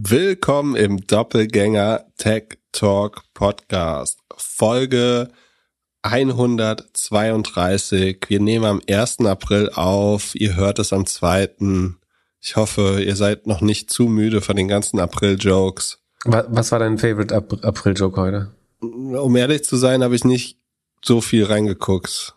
Willkommen im Doppelgänger Tech Talk Podcast. Folge 132. Wir nehmen am 1. April auf. Ihr hört es am 2. Ich hoffe, ihr seid noch nicht zu müde von den ganzen April-Jokes. Was war dein Favorite April-Joke heute? Um ehrlich zu sein, habe ich nicht so viel reingeguckt.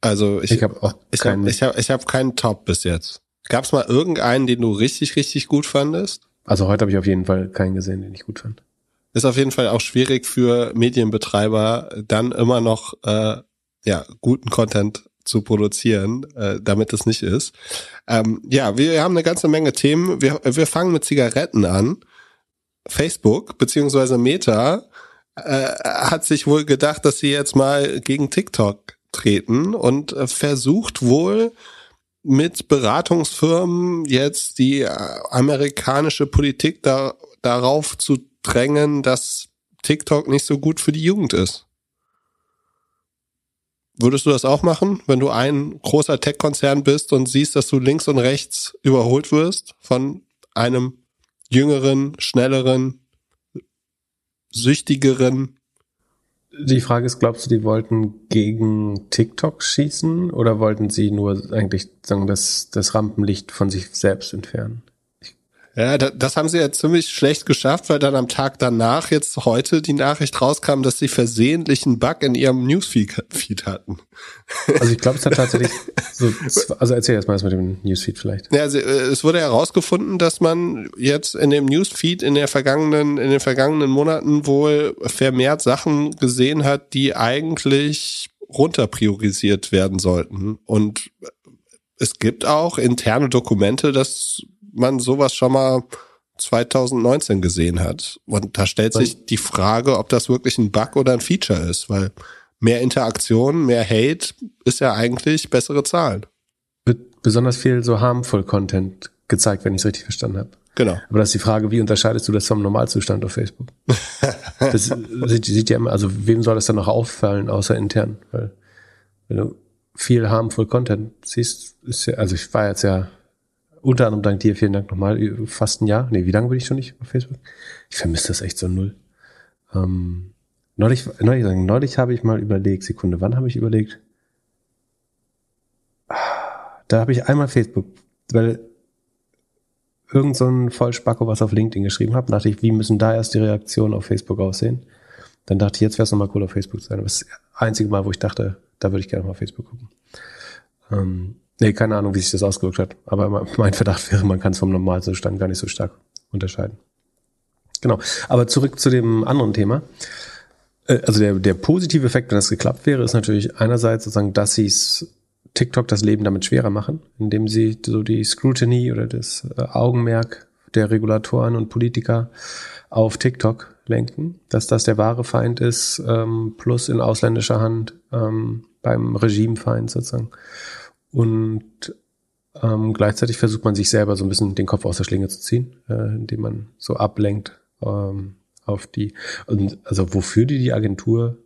Also ich, ich habe ich hab, ich hab, ich hab keinen Top bis jetzt. Gab es mal irgendeinen, den du richtig, richtig gut fandest? Also heute habe ich auf jeden Fall keinen gesehen, den ich gut fand. Ist auf jeden Fall auch schwierig für Medienbetreiber, dann immer noch äh, ja guten Content zu produzieren, äh, damit es nicht ist. Ähm, ja, wir haben eine ganze Menge Themen. Wir, wir fangen mit Zigaretten an. Facebook beziehungsweise Meta äh, hat sich wohl gedacht, dass sie jetzt mal gegen TikTok treten und äh, versucht wohl mit Beratungsfirmen jetzt die äh, amerikanische Politik da, darauf zu drängen, dass TikTok nicht so gut für die Jugend ist. Würdest du das auch machen, wenn du ein großer Tech-Konzern bist und siehst, dass du links und rechts überholt wirst von einem jüngeren, schnelleren, süchtigeren die Frage ist, glaubst du, die wollten gegen TikTok schießen oder wollten sie nur eigentlich sagen, das, das Rampenlicht von sich selbst entfernen? Ja, das haben sie ja ziemlich schlecht geschafft, weil dann am Tag danach jetzt heute die Nachricht rauskam, dass sie versehentlich einen Bug in ihrem Newsfeed hatten. Also ich glaube, es hat tatsächlich so, also erzähl erst mal das mit dem Newsfeed vielleicht. Ja, also es wurde herausgefunden, dass man jetzt in dem Newsfeed in der vergangenen, in den vergangenen Monaten wohl vermehrt Sachen gesehen hat, die eigentlich runterpriorisiert werden sollten. Und es gibt auch interne Dokumente, dass man sowas schon mal 2019 gesehen hat. Und da stellt sich die Frage, ob das wirklich ein Bug oder ein Feature ist, weil mehr Interaktion, mehr Hate ist ja eigentlich bessere Zahlen. Besonders viel so harmful Content gezeigt, wenn ich es richtig verstanden habe. Genau. Aber das ist die Frage, wie unterscheidest du das vom Normalzustand auf Facebook? das sieht, sieht ja immer, also wem soll das dann noch auffallen, außer intern? Weil wenn du viel harmful Content siehst, ist ja, also ich war jetzt ja unter anderem dank dir, vielen Dank nochmal, fast ein Jahr. Nee, wie lange bin ich schon nicht auf Facebook? Ich vermisse das echt so null. Ähm, neulich, neulich, neulich habe ich mal überlegt, Sekunde, wann habe ich überlegt? Da habe ich einmal Facebook, weil irgend so ein Vollspacko was auf LinkedIn geschrieben habe, dachte ich, wie müssen da erst die Reaktionen auf Facebook aussehen? Dann dachte ich, jetzt wäre es nochmal cool auf Facebook zu sein. Das ist das einzige Mal, wo ich dachte, da würde ich gerne mal auf Facebook gucken. Ähm, Nee, keine Ahnung, wie sich das ausgewirkt hat. Aber mein Verdacht wäre, man kann es vom Normalzustand gar nicht so stark unterscheiden. Genau. Aber zurück zu dem anderen Thema. Äh, also der, der positive Effekt, wenn das geklappt wäre, ist natürlich einerseits sozusagen, dass sie TikTok das Leben damit schwerer machen, indem sie so die Scrutiny oder das äh, Augenmerk der Regulatoren und Politiker auf TikTok lenken, dass das der wahre Feind ist, ähm, plus in ausländischer Hand ähm, beim Regimefeind sozusagen. Und ähm, gleichzeitig versucht man sich selber so ein bisschen den Kopf aus der Schlinge zu ziehen, äh, indem man so ablenkt ähm, auf die. Und also wofür die die Agentur?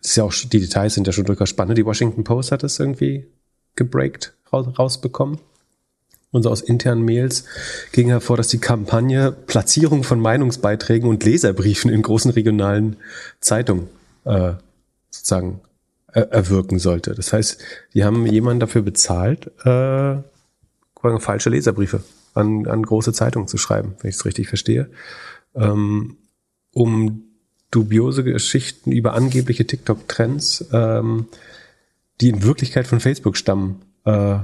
Das ist ja auch die Details sind ja schon durchaus spannend. Die Washington Post hat das irgendwie gebreakt raus, rausbekommen. Und so aus internen Mails ging hervor, dass die Kampagne Platzierung von Meinungsbeiträgen und Leserbriefen in großen regionalen Zeitungen äh, sozusagen erwirken sollte. Das heißt, die haben jemanden dafür bezahlt, äh, falsche Leserbriefe an, an große Zeitungen zu schreiben, wenn ich es richtig verstehe, ähm, um dubiose Geschichten über angebliche TikTok-Trends, ähm, die in Wirklichkeit von Facebook stammen, äh,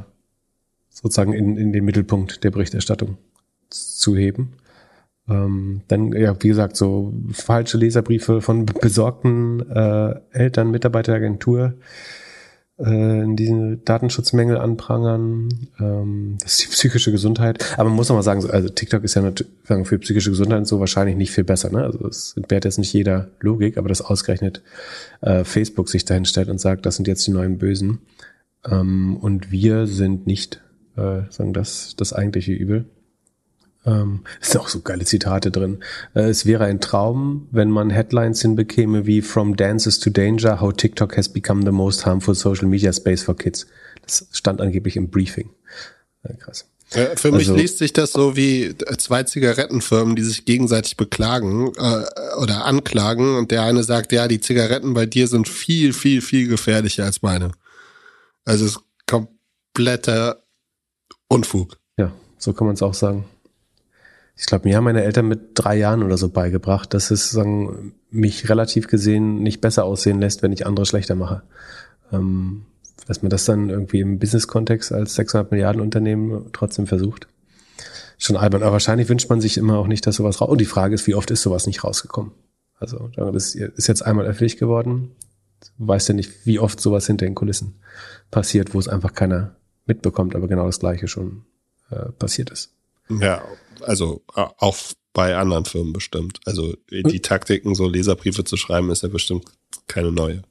sozusagen in, in den Mittelpunkt der Berichterstattung zu heben. Ähm, dann, ja, wie gesagt, so falsche Leserbriefe von besorgten äh, Eltern, Mitarbeiter der Agentur, äh, diesen Datenschutzmängel anprangern, ähm, das ist die psychische Gesundheit. Aber man muss noch mal sagen, also TikTok ist ja natürlich für psychische Gesundheit so wahrscheinlich nicht viel besser. Ne? Also es entbehrt jetzt nicht jeder Logik, aber dass ausgerechnet äh, Facebook sich dahin stellt und sagt, das sind jetzt die neuen Bösen. Ähm, und wir sind nicht, äh, sagen das, das eigentliche Übel. Ähm, es sind auch so geile Zitate drin. Äh, es wäre ein Traum, wenn man Headlines hinbekäme wie From Dances to Danger, how TikTok has become the most harmful social media space for kids. Das stand angeblich im Briefing. Ja, krass. Ja, für mich also, liest sich das so wie zwei Zigarettenfirmen, die sich gegenseitig beklagen äh, oder anklagen und der eine sagt, ja, die Zigaretten bei dir sind viel, viel, viel gefährlicher als meine. Also es ist kompletter Unfug. Ja, so kann man es auch sagen. Ich glaube, mir haben meine Eltern mit drei Jahren oder so beigebracht, dass es sagen, mich relativ gesehen nicht besser aussehen lässt, wenn ich andere schlechter mache. Ähm, dass man das dann irgendwie im Business-Kontext als 600 Milliarden Unternehmen trotzdem versucht. Schon albern. Aber wahrscheinlich wünscht man sich immer auch nicht, dass sowas raus. Und die Frage ist, wie oft ist sowas nicht rausgekommen? Also, das ist jetzt einmal öffentlich geworden. Du weißt ja nicht, wie oft sowas hinter den Kulissen passiert, wo es einfach keiner mitbekommt, aber genau das Gleiche schon äh, passiert ist. Ja, also auch bei anderen Firmen bestimmt. Also die Taktiken, so Leserbriefe zu schreiben, ist ja bestimmt keine neue.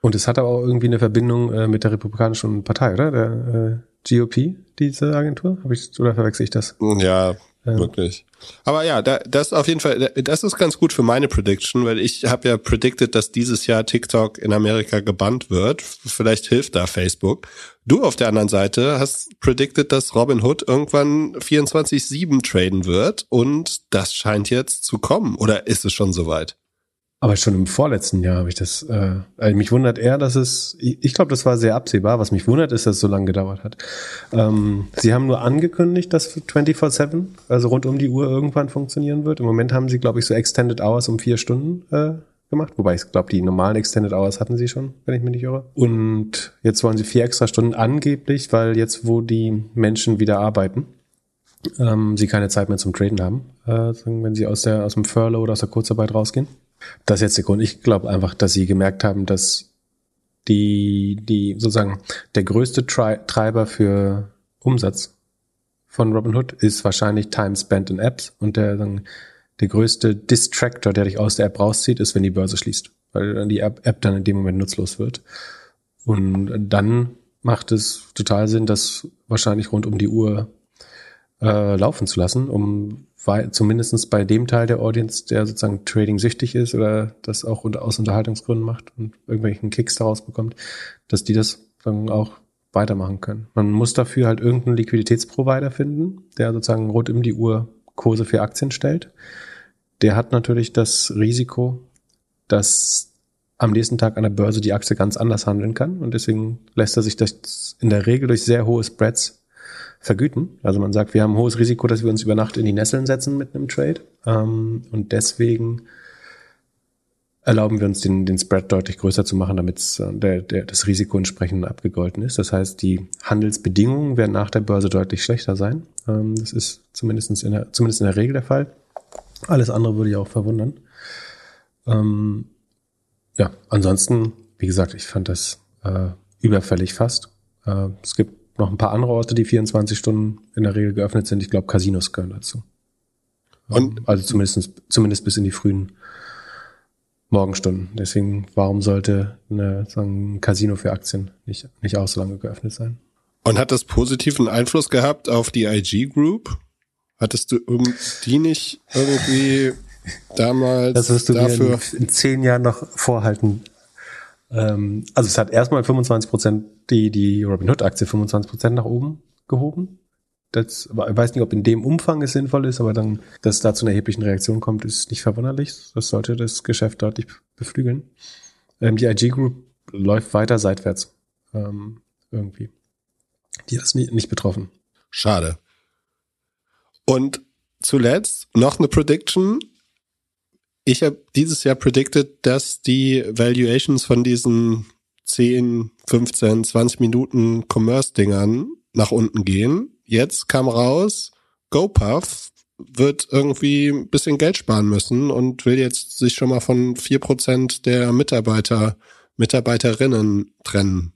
Und es hat aber auch irgendwie eine Verbindung äh, mit der Republikanischen Partei, oder? Der äh, GOP, diese Agentur? Hab ich, oder verwechsel ich das? Ja, ja. wirklich. Aber ja, da, das auf jeden Fall, das ist ganz gut für meine Prediction, weil ich habe ja predicted, dass dieses Jahr TikTok in Amerika gebannt wird. Vielleicht hilft da Facebook. Du auf der anderen Seite hast predicted, dass Robin Hood irgendwann 24-7 traden wird und das scheint jetzt zu kommen. Oder ist es schon soweit? Aber schon im vorletzten Jahr habe ich das. Äh, also mich wundert eher, dass es. Ich glaube, das war sehr absehbar. Was mich wundert, ist, dass es so lange gedauert hat. Ähm, sie haben nur angekündigt, dass 24/7, also rund um die Uhr irgendwann funktionieren wird. Im Moment haben sie, glaube ich, so Extended Hours um vier Stunden äh, gemacht. Wobei ich glaube, die normalen Extended Hours hatten sie schon, wenn ich mich nicht irre. Und jetzt wollen sie vier extra Stunden angeblich, weil jetzt, wo die Menschen wieder arbeiten, ähm, sie keine Zeit mehr zum Traden haben, äh, wenn sie aus der aus dem Furlough oder aus der Kurzarbeit rausgehen. Das ist jetzt der Grund. Ich glaube einfach, dass sie gemerkt haben, dass die, die sozusagen der größte Tri Treiber für Umsatz von Robinhood ist wahrscheinlich Time spent in Apps und der, der größte Distractor, der dich aus der App rauszieht, ist, wenn die Börse schließt, weil dann die App, App dann in dem Moment nutzlos wird. Und dann macht es total Sinn, das wahrscheinlich rund um die Uhr äh, laufen zu lassen, um zumindestens bei dem Teil der Audience, der sozusagen Trading süchtig ist oder das auch unter, aus Unterhaltungsgründen macht und irgendwelchen Kicks daraus bekommt, dass die das dann auch weitermachen können. Man muss dafür halt irgendeinen Liquiditätsprovider finden, der sozusagen rund um die Uhr Kurse für Aktien stellt. Der hat natürlich das Risiko, dass am nächsten Tag an der Börse die Aktie ganz anders handeln kann und deswegen lässt er sich das in der Regel durch sehr hohe Spreads vergüten. Also man sagt, wir haben ein hohes Risiko, dass wir uns über Nacht in die Nesseln setzen mit einem Trade. Ähm, und deswegen erlauben wir uns den, den Spread deutlich größer zu machen, damit äh, der, der, das Risiko entsprechend abgegolten ist. Das heißt, die Handelsbedingungen werden nach der Börse deutlich schlechter sein. Ähm, das ist zumindest in, der, zumindest in der Regel der Fall. Alles andere würde ich auch verwundern. Ähm, ja, ansonsten, wie gesagt, ich fand das äh, überfällig fast. Äh, es gibt noch ein paar andere Orte, die 24 Stunden in der Regel geöffnet sind. Ich glaube, Casinos gehören dazu. Und also zumindest, zumindest bis in die frühen Morgenstunden. Deswegen, warum sollte eine, sagen, ein Casino für Aktien nicht, nicht auch so lange geöffnet sein? Und hat das positiven Einfluss gehabt auf die IG Group? Hattest du die nicht irgendwie damals das wirst du dafür in, in zehn Jahren noch vorhalten ähm, also es hat erstmal 25 Prozent die, die Robinhood-Aktie 25 Prozent nach oben gehoben. Das, ich weiß nicht, ob in dem Umfang es sinnvoll ist, aber dann, dass es da zu einer erheblichen Reaktion kommt, ist nicht verwunderlich. Das sollte das Geschäft deutlich beflügeln. Ähm, die IG Group läuft weiter seitwärts. Ähm, irgendwie. Die ist nicht, nicht betroffen. Schade. Und zuletzt noch eine Prediction ich habe dieses Jahr predicted, dass die Valuations von diesen 10, 15, 20 Minuten Commerce-Dingern nach unten gehen. Jetzt kam raus, GoPuff wird irgendwie ein bisschen Geld sparen müssen und will jetzt sich schon mal von 4% der Mitarbeiter, Mitarbeiterinnen trennen.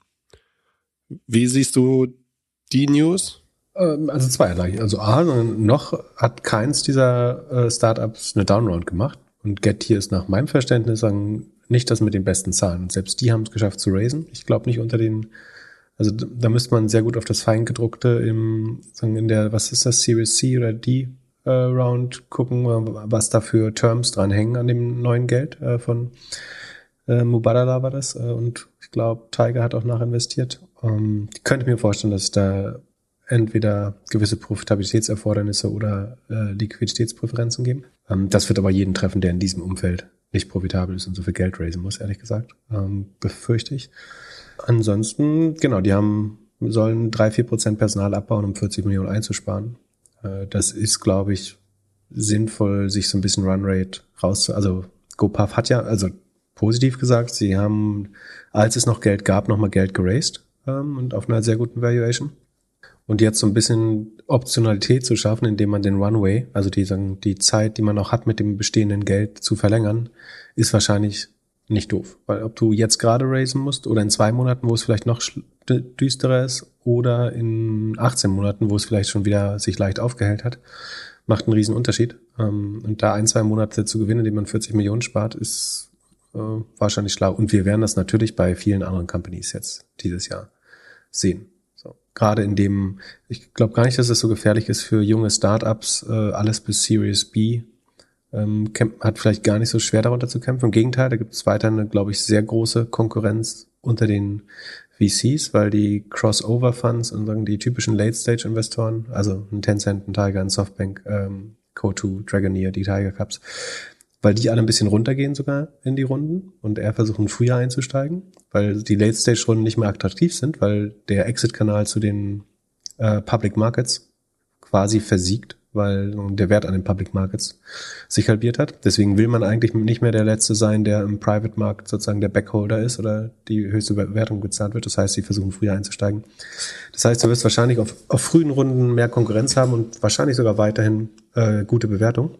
Wie siehst du die News? Ähm, also zweierlei. Also A, noch hat keins dieser äh, Startups eine Downround gemacht. Und Getty ist nach meinem Verständnis sagen, nicht das mit den besten Zahlen. Und selbst die haben es geschafft zu raisen. Ich glaube nicht unter den, also da müsste man sehr gut auf das Feingedruckte im, sagen in der, was ist das, Series C oder D äh, Round gucken, was da für Terms dranhängen an dem neuen Geld äh, von äh, Mubadala war das. Äh, und ich glaube, Tiger hat auch nachinvestiert. Ähm, ich könnte mir vorstellen, dass da entweder gewisse Profitabilitätserfordernisse oder äh, Liquiditätspräferenzen geben. Ähm, das wird aber jeden treffen, der in diesem Umfeld nicht profitabel ist und so viel Geld raisen muss, ehrlich gesagt, ähm, befürchte ich. Ansonsten, genau, die haben sollen drei vier Prozent Personal abbauen, um 40 Millionen einzusparen. Äh, das ist, glaube ich, sinnvoll, sich so ein bisschen Runrate raus, also GoPuff hat ja, also positiv gesagt, sie haben, als es noch Geld gab, nochmal Geld geraced ähm, und auf einer sehr guten Valuation. Und jetzt so ein bisschen Optionalität zu schaffen, indem man den Runway, also die, sagen, die Zeit, die man noch hat, mit dem bestehenden Geld zu verlängern, ist wahrscheinlich nicht doof. Weil ob du jetzt gerade raisen musst oder in zwei Monaten, wo es vielleicht noch düsterer ist, oder in 18 Monaten, wo es vielleicht schon wieder sich leicht aufgehellt hat, macht einen riesen Unterschied. Ähm, und da ein, zwei Monate zu gewinnen, indem man 40 Millionen spart, ist äh, wahrscheinlich schlau. Und wir werden das natürlich bei vielen anderen Companies jetzt dieses Jahr sehen. Gerade in dem, ich glaube gar nicht, dass es so gefährlich ist für junge Startups, äh, alles bis Series B ähm, hat vielleicht gar nicht so schwer darunter zu kämpfen. Im Gegenteil, da gibt es weiter eine, glaube ich, sehr große Konkurrenz unter den VCs, weil die Crossover-Funds und sagen die typischen Late-Stage-Investoren, also ein Tencent, ein Tiger, ein Softbank, ähm, Co2, Dragoneer, die Tiger Cups, weil die alle ein bisschen runtergehen sogar in die Runden und eher versuchen früher einzusteigen, weil die Late-Stage-Runden nicht mehr attraktiv sind, weil der Exit-Kanal zu den äh, Public Markets quasi versiegt weil der Wert an den Public Markets sich halbiert hat. Deswegen will man eigentlich nicht mehr der Letzte sein, der im Private Markt sozusagen der Backholder ist oder die höchste Bewertung gezahlt wird. Das heißt, sie versuchen früher einzusteigen. Das heißt, du wirst wahrscheinlich auf, auf frühen Runden mehr Konkurrenz haben und wahrscheinlich sogar weiterhin äh, gute Bewertung.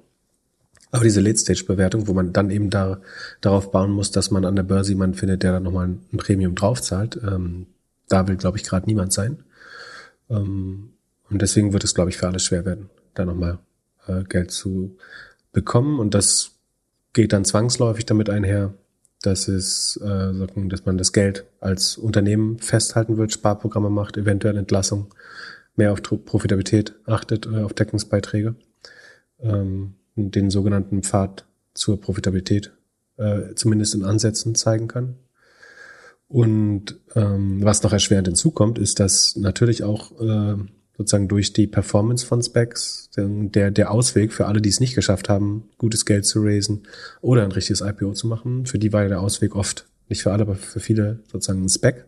Aber diese Late-Stage-Bewertung, wo man dann eben da, darauf bauen muss, dass man an der Börse jemanden findet, der dann nochmal ein, Premium draufzahlt, ähm, da will, glaube ich, gerade niemand sein. Ähm, und deswegen wird es, glaube ich, für alle schwer werden da nochmal äh, Geld zu bekommen. Und das geht dann zwangsläufig damit einher, dass es, äh, dass man das Geld als Unternehmen festhalten wird, Sparprogramme macht, eventuell Entlassung, mehr auf Profitabilität achtet, äh, auf Deckungsbeiträge, ähm, den sogenannten Pfad zur Profitabilität äh, zumindest in Ansätzen zeigen kann. Und ähm, was noch erschwerend hinzukommt, ist, dass natürlich auch äh, sozusagen durch die Performance von Specs der, der Ausweg für alle, die es nicht geschafft haben, gutes Geld zu raisen oder ein richtiges IPO zu machen. Für die war der Ausweg oft, nicht für alle, aber für viele sozusagen ein Spec.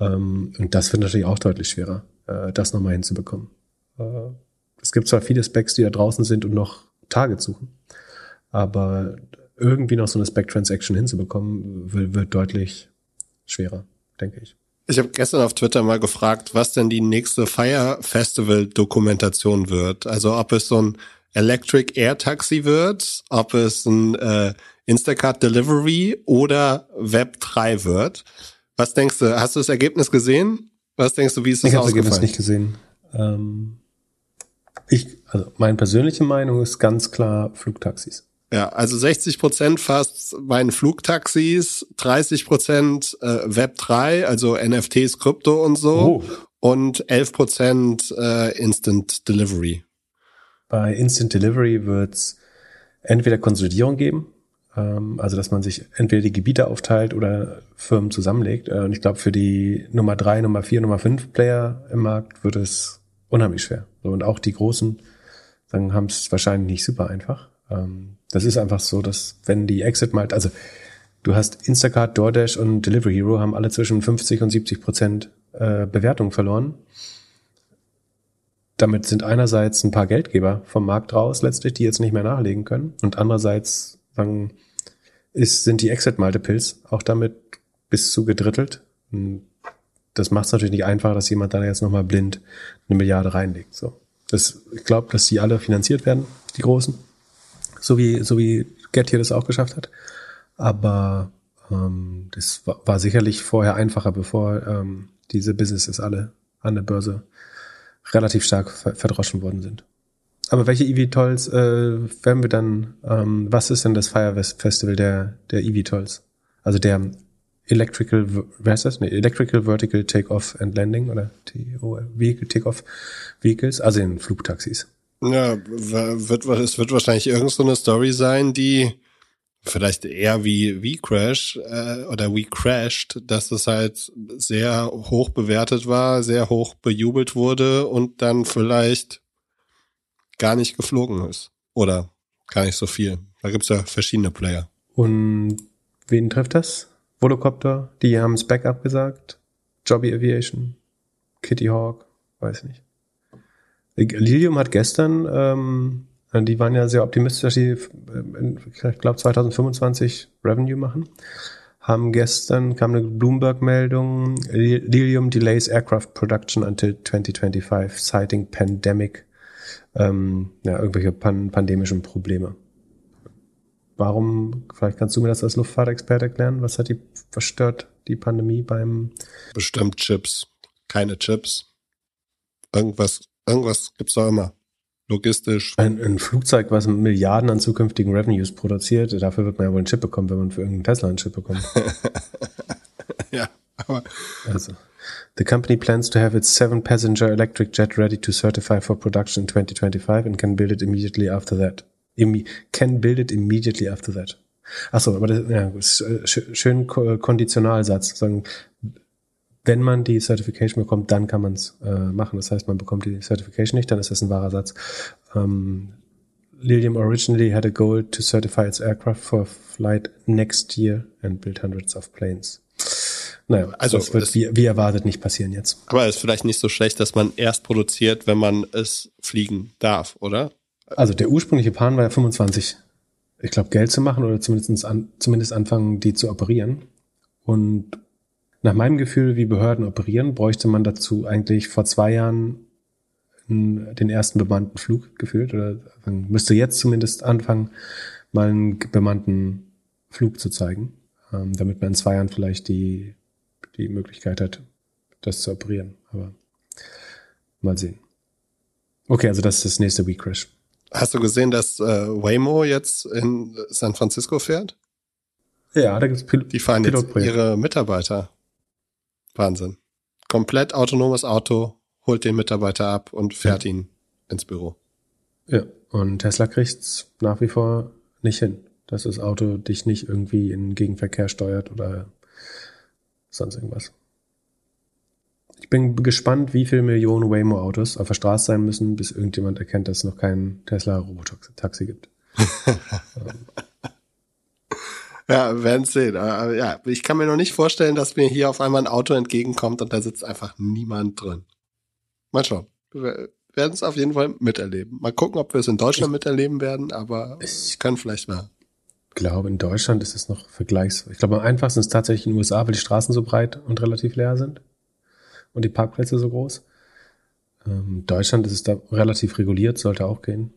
Ähm, und das wird natürlich auch deutlich schwerer, äh, das nochmal hinzubekommen. Äh, es gibt zwar viele Specs, die da draußen sind und noch Target suchen, aber irgendwie noch so eine Spec-Transaction hinzubekommen, wird, wird deutlich schwerer, denke ich. Ich habe gestern auf Twitter mal gefragt, was denn die nächste Fire Festival Dokumentation wird. Also ob es so ein Electric Air Taxi wird, ob es ein äh, Instacart Delivery oder Web 3 wird. Was denkst du? Hast du das Ergebnis gesehen? Was denkst du, wie ist das Ich habe das Ergebnis nicht gesehen. Ähm, ich, also meine persönliche Meinung ist ganz klar Flugtaxis. Ja, also 60 Prozent fast bei den Flugtaxis, 30 Prozent äh, Web 3, also NFTs, Krypto und so, oh. und 11 Prozent äh, Instant Delivery. Bei Instant Delivery wird's entweder Konsolidierung geben, ähm, also dass man sich entweder die Gebiete aufteilt oder Firmen zusammenlegt. Äh, und ich glaube, für die Nummer 3, Nummer 4, Nummer 5 Player im Markt wird es unheimlich schwer. So, und auch die Großen haben es wahrscheinlich nicht super einfach. Ähm, das ist einfach so, dass wenn die Exit mal, also du hast Instacart, DoorDash und Delivery Hero haben alle zwischen 50 und 70 Prozent äh, Bewertung verloren. Damit sind einerseits ein paar Geldgeber vom Markt raus letztlich, die jetzt nicht mehr nachlegen können. Und andererseits sagen, ist, sind die Exit-Multiples auch damit bis zu gedrittelt. Das macht es natürlich nicht einfacher, dass jemand da jetzt nochmal blind eine Milliarde reinlegt. So. Das, ich glaube, dass die alle finanziert werden, die Großen so wie, so wie Get hier das auch geschafft hat. Aber ähm, das war, war sicherlich vorher einfacher, bevor ähm, diese Businesses alle an der Börse relativ stark verdroschen worden sind. Aber welche EV-Tolls äh, werden wir dann, ähm, was ist denn das Fire Festival der, der EV-Tolls? Also der Electrical, wer ist das? Nee, Electrical Vertical Takeoff and Landing oder TO, Vehicle Takeoff Vehicles, also in Flugtaxis. Ja, wird, es wird wahrscheinlich irgend so eine Story sein, die vielleicht eher wie wie Crash äh, oder wie Crashed, dass es halt sehr hoch bewertet war, sehr hoch bejubelt wurde und dann vielleicht gar nicht geflogen ist. Oder gar nicht so viel. Da gibt's ja verschiedene Player. Und wen trifft das? Volocopter, die haben das Backup gesagt. Jobby Aviation, Kitty Hawk, weiß nicht. Lilium hat gestern ähm, die waren ja sehr optimistisch, dass sie, äh, ich glaube, 2025 Revenue machen. Haben gestern kam eine Bloomberg-Meldung, Lilium delays aircraft production until 2025, citing pandemic, ähm, ja, irgendwelche pan pandemischen Probleme. Warum, vielleicht kannst du mir das als Luftfahrtexperte erklären, was hat die verstört, die Pandemie beim? Bestimmt Chips. Keine Chips. Irgendwas, irgendwas gibt's da immer logistisch. Ein, ein, Flugzeug, was Milliarden an zukünftigen Revenues produziert, dafür wird man ja wohl einen Chip bekommen, wenn man für irgendeinen Tesla einen Chip bekommt. ja, aber. Also. The company plans to have its seven passenger electric jet ready to certify for production in 2025 and can build it immediately after that. Can build it immediately after that. Achso, aber das, ja, schön Konditionalsatz. Sagen, wenn man die Certification bekommt, dann kann man es äh, machen. Das heißt, man bekommt die Certification nicht, dann ist das ein wahrer Satz. Ähm, Lilium originally had a goal to certify its aircraft for flight next year and build hundreds of planes. Naja, also das wird wie, wie erwartet nicht passieren jetzt. Aber es ist vielleicht nicht so schlecht, dass man erst produziert, wenn man es fliegen darf, oder? Also der ursprüngliche Plan war ja 25, ich glaube, Geld zu machen oder zumindest, an, zumindest anfangen, die zu operieren. Und nach meinem Gefühl, wie Behörden operieren, bräuchte man dazu eigentlich vor zwei Jahren den ersten bemannten Flug gefühlt oder müsste jetzt zumindest anfangen, mal einen bemannten Flug zu zeigen, ähm, damit man in zwei Jahren vielleicht die, die Möglichkeit hat, das zu operieren. Aber mal sehen. Okay, also das ist das nächste Week Crash. Hast du gesehen, dass äh, Waymo jetzt in San Francisco fährt? Ja, da gibt's Pil Die fahren jetzt ihre Mitarbeiter Wahnsinn. Komplett autonomes Auto, holt den Mitarbeiter ab und fährt ja. ihn ins Büro. Ja, und Tesla kriegt's nach wie vor nicht hin, dass das Auto dich nicht irgendwie in Gegenverkehr steuert oder sonst irgendwas. Ich bin gespannt, wie viele Millionen Waymo-Autos auf der Straße sein müssen, bis irgendjemand erkennt, dass es noch kein Tesla-Robotaxi gibt. ja, werden sehen. Aber ja, ich kann mir noch nicht vorstellen, dass mir hier auf einmal ein Auto entgegenkommt und da sitzt einfach niemand drin. Mal schauen. Wir werden es auf jeden Fall miterleben. Mal gucken, ob wir es in Deutschland miterleben werden, aber ich kann vielleicht mal. Ich glaube, in Deutschland ist es noch vergleichsweise. Ich glaube, am einfachsten ist es tatsächlich in den USA, weil die Straßen so breit und relativ leer sind und die Parkplätze so groß. Ähm, Deutschland ist es da relativ reguliert, sollte auch gehen.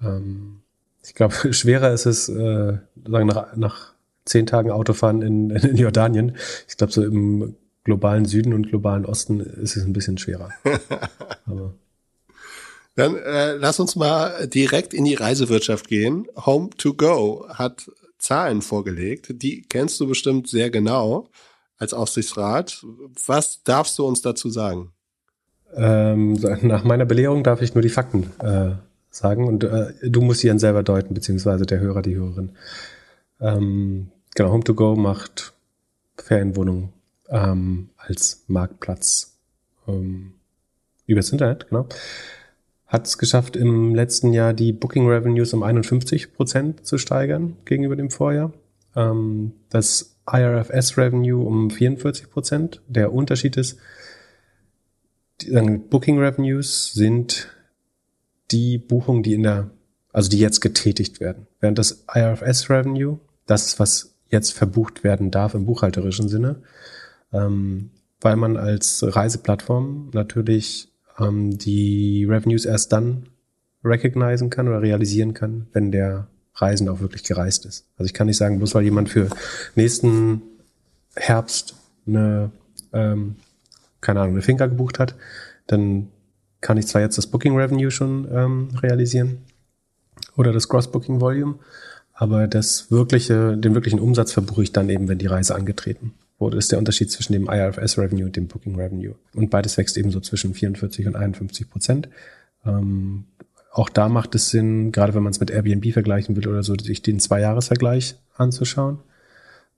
Ähm, ich glaube, schwerer ist es, äh, sagen nach, nach zehn Tagen Autofahren in, in Jordanien. Ich glaube, so im globalen Süden und globalen Osten ist es ein bisschen schwerer. Aber Dann äh, lass uns mal direkt in die Reisewirtschaft gehen. Home to Go hat Zahlen vorgelegt. Die kennst du bestimmt sehr genau als Aufsichtsrat. Was darfst du uns dazu sagen? Ähm, nach meiner Belehrung darf ich nur die Fakten äh, sagen und äh, du musst sie dann selber deuten, beziehungsweise der Hörer, die Hörerin. Ähm, genau, Home2Go macht Ferienwohnungen ähm, als Marktplatz ähm, übers Internet, genau. Hat es geschafft, im letzten Jahr die Booking Revenues um 51 Prozent zu steigern gegenüber dem Vorjahr. Ähm, das IRFS Revenue um 44 Prozent. Der Unterschied ist, Booking Revenues sind die Buchungen, die in der, also die jetzt getätigt werden. Während das IRFS Revenue das ist, was jetzt verbucht werden darf im buchhalterischen Sinne, ähm, weil man als Reiseplattform natürlich ähm, die Revenues erst dann recognizen kann oder realisieren kann, wenn der Reisende auch wirklich gereist ist. Also ich kann nicht sagen, bloß weil jemand für nächsten Herbst eine, ähm, keine Ahnung, eine Finca gebucht hat, dann kann ich zwar jetzt das Booking Revenue schon ähm, realisieren oder das Cross Booking Volume, aber das wirkliche, den wirklichen Umsatz verbuche ich dann eben, wenn die Reise angetreten wurde. Ist der Unterschied zwischen dem IRFS Revenue und dem Booking Revenue. Und beides wächst eben so zwischen 44 und 51 Prozent. Ähm, auch da macht es Sinn, gerade wenn man es mit Airbnb vergleichen will oder so, sich den Zwei-Jahres-Vergleich anzuschauen.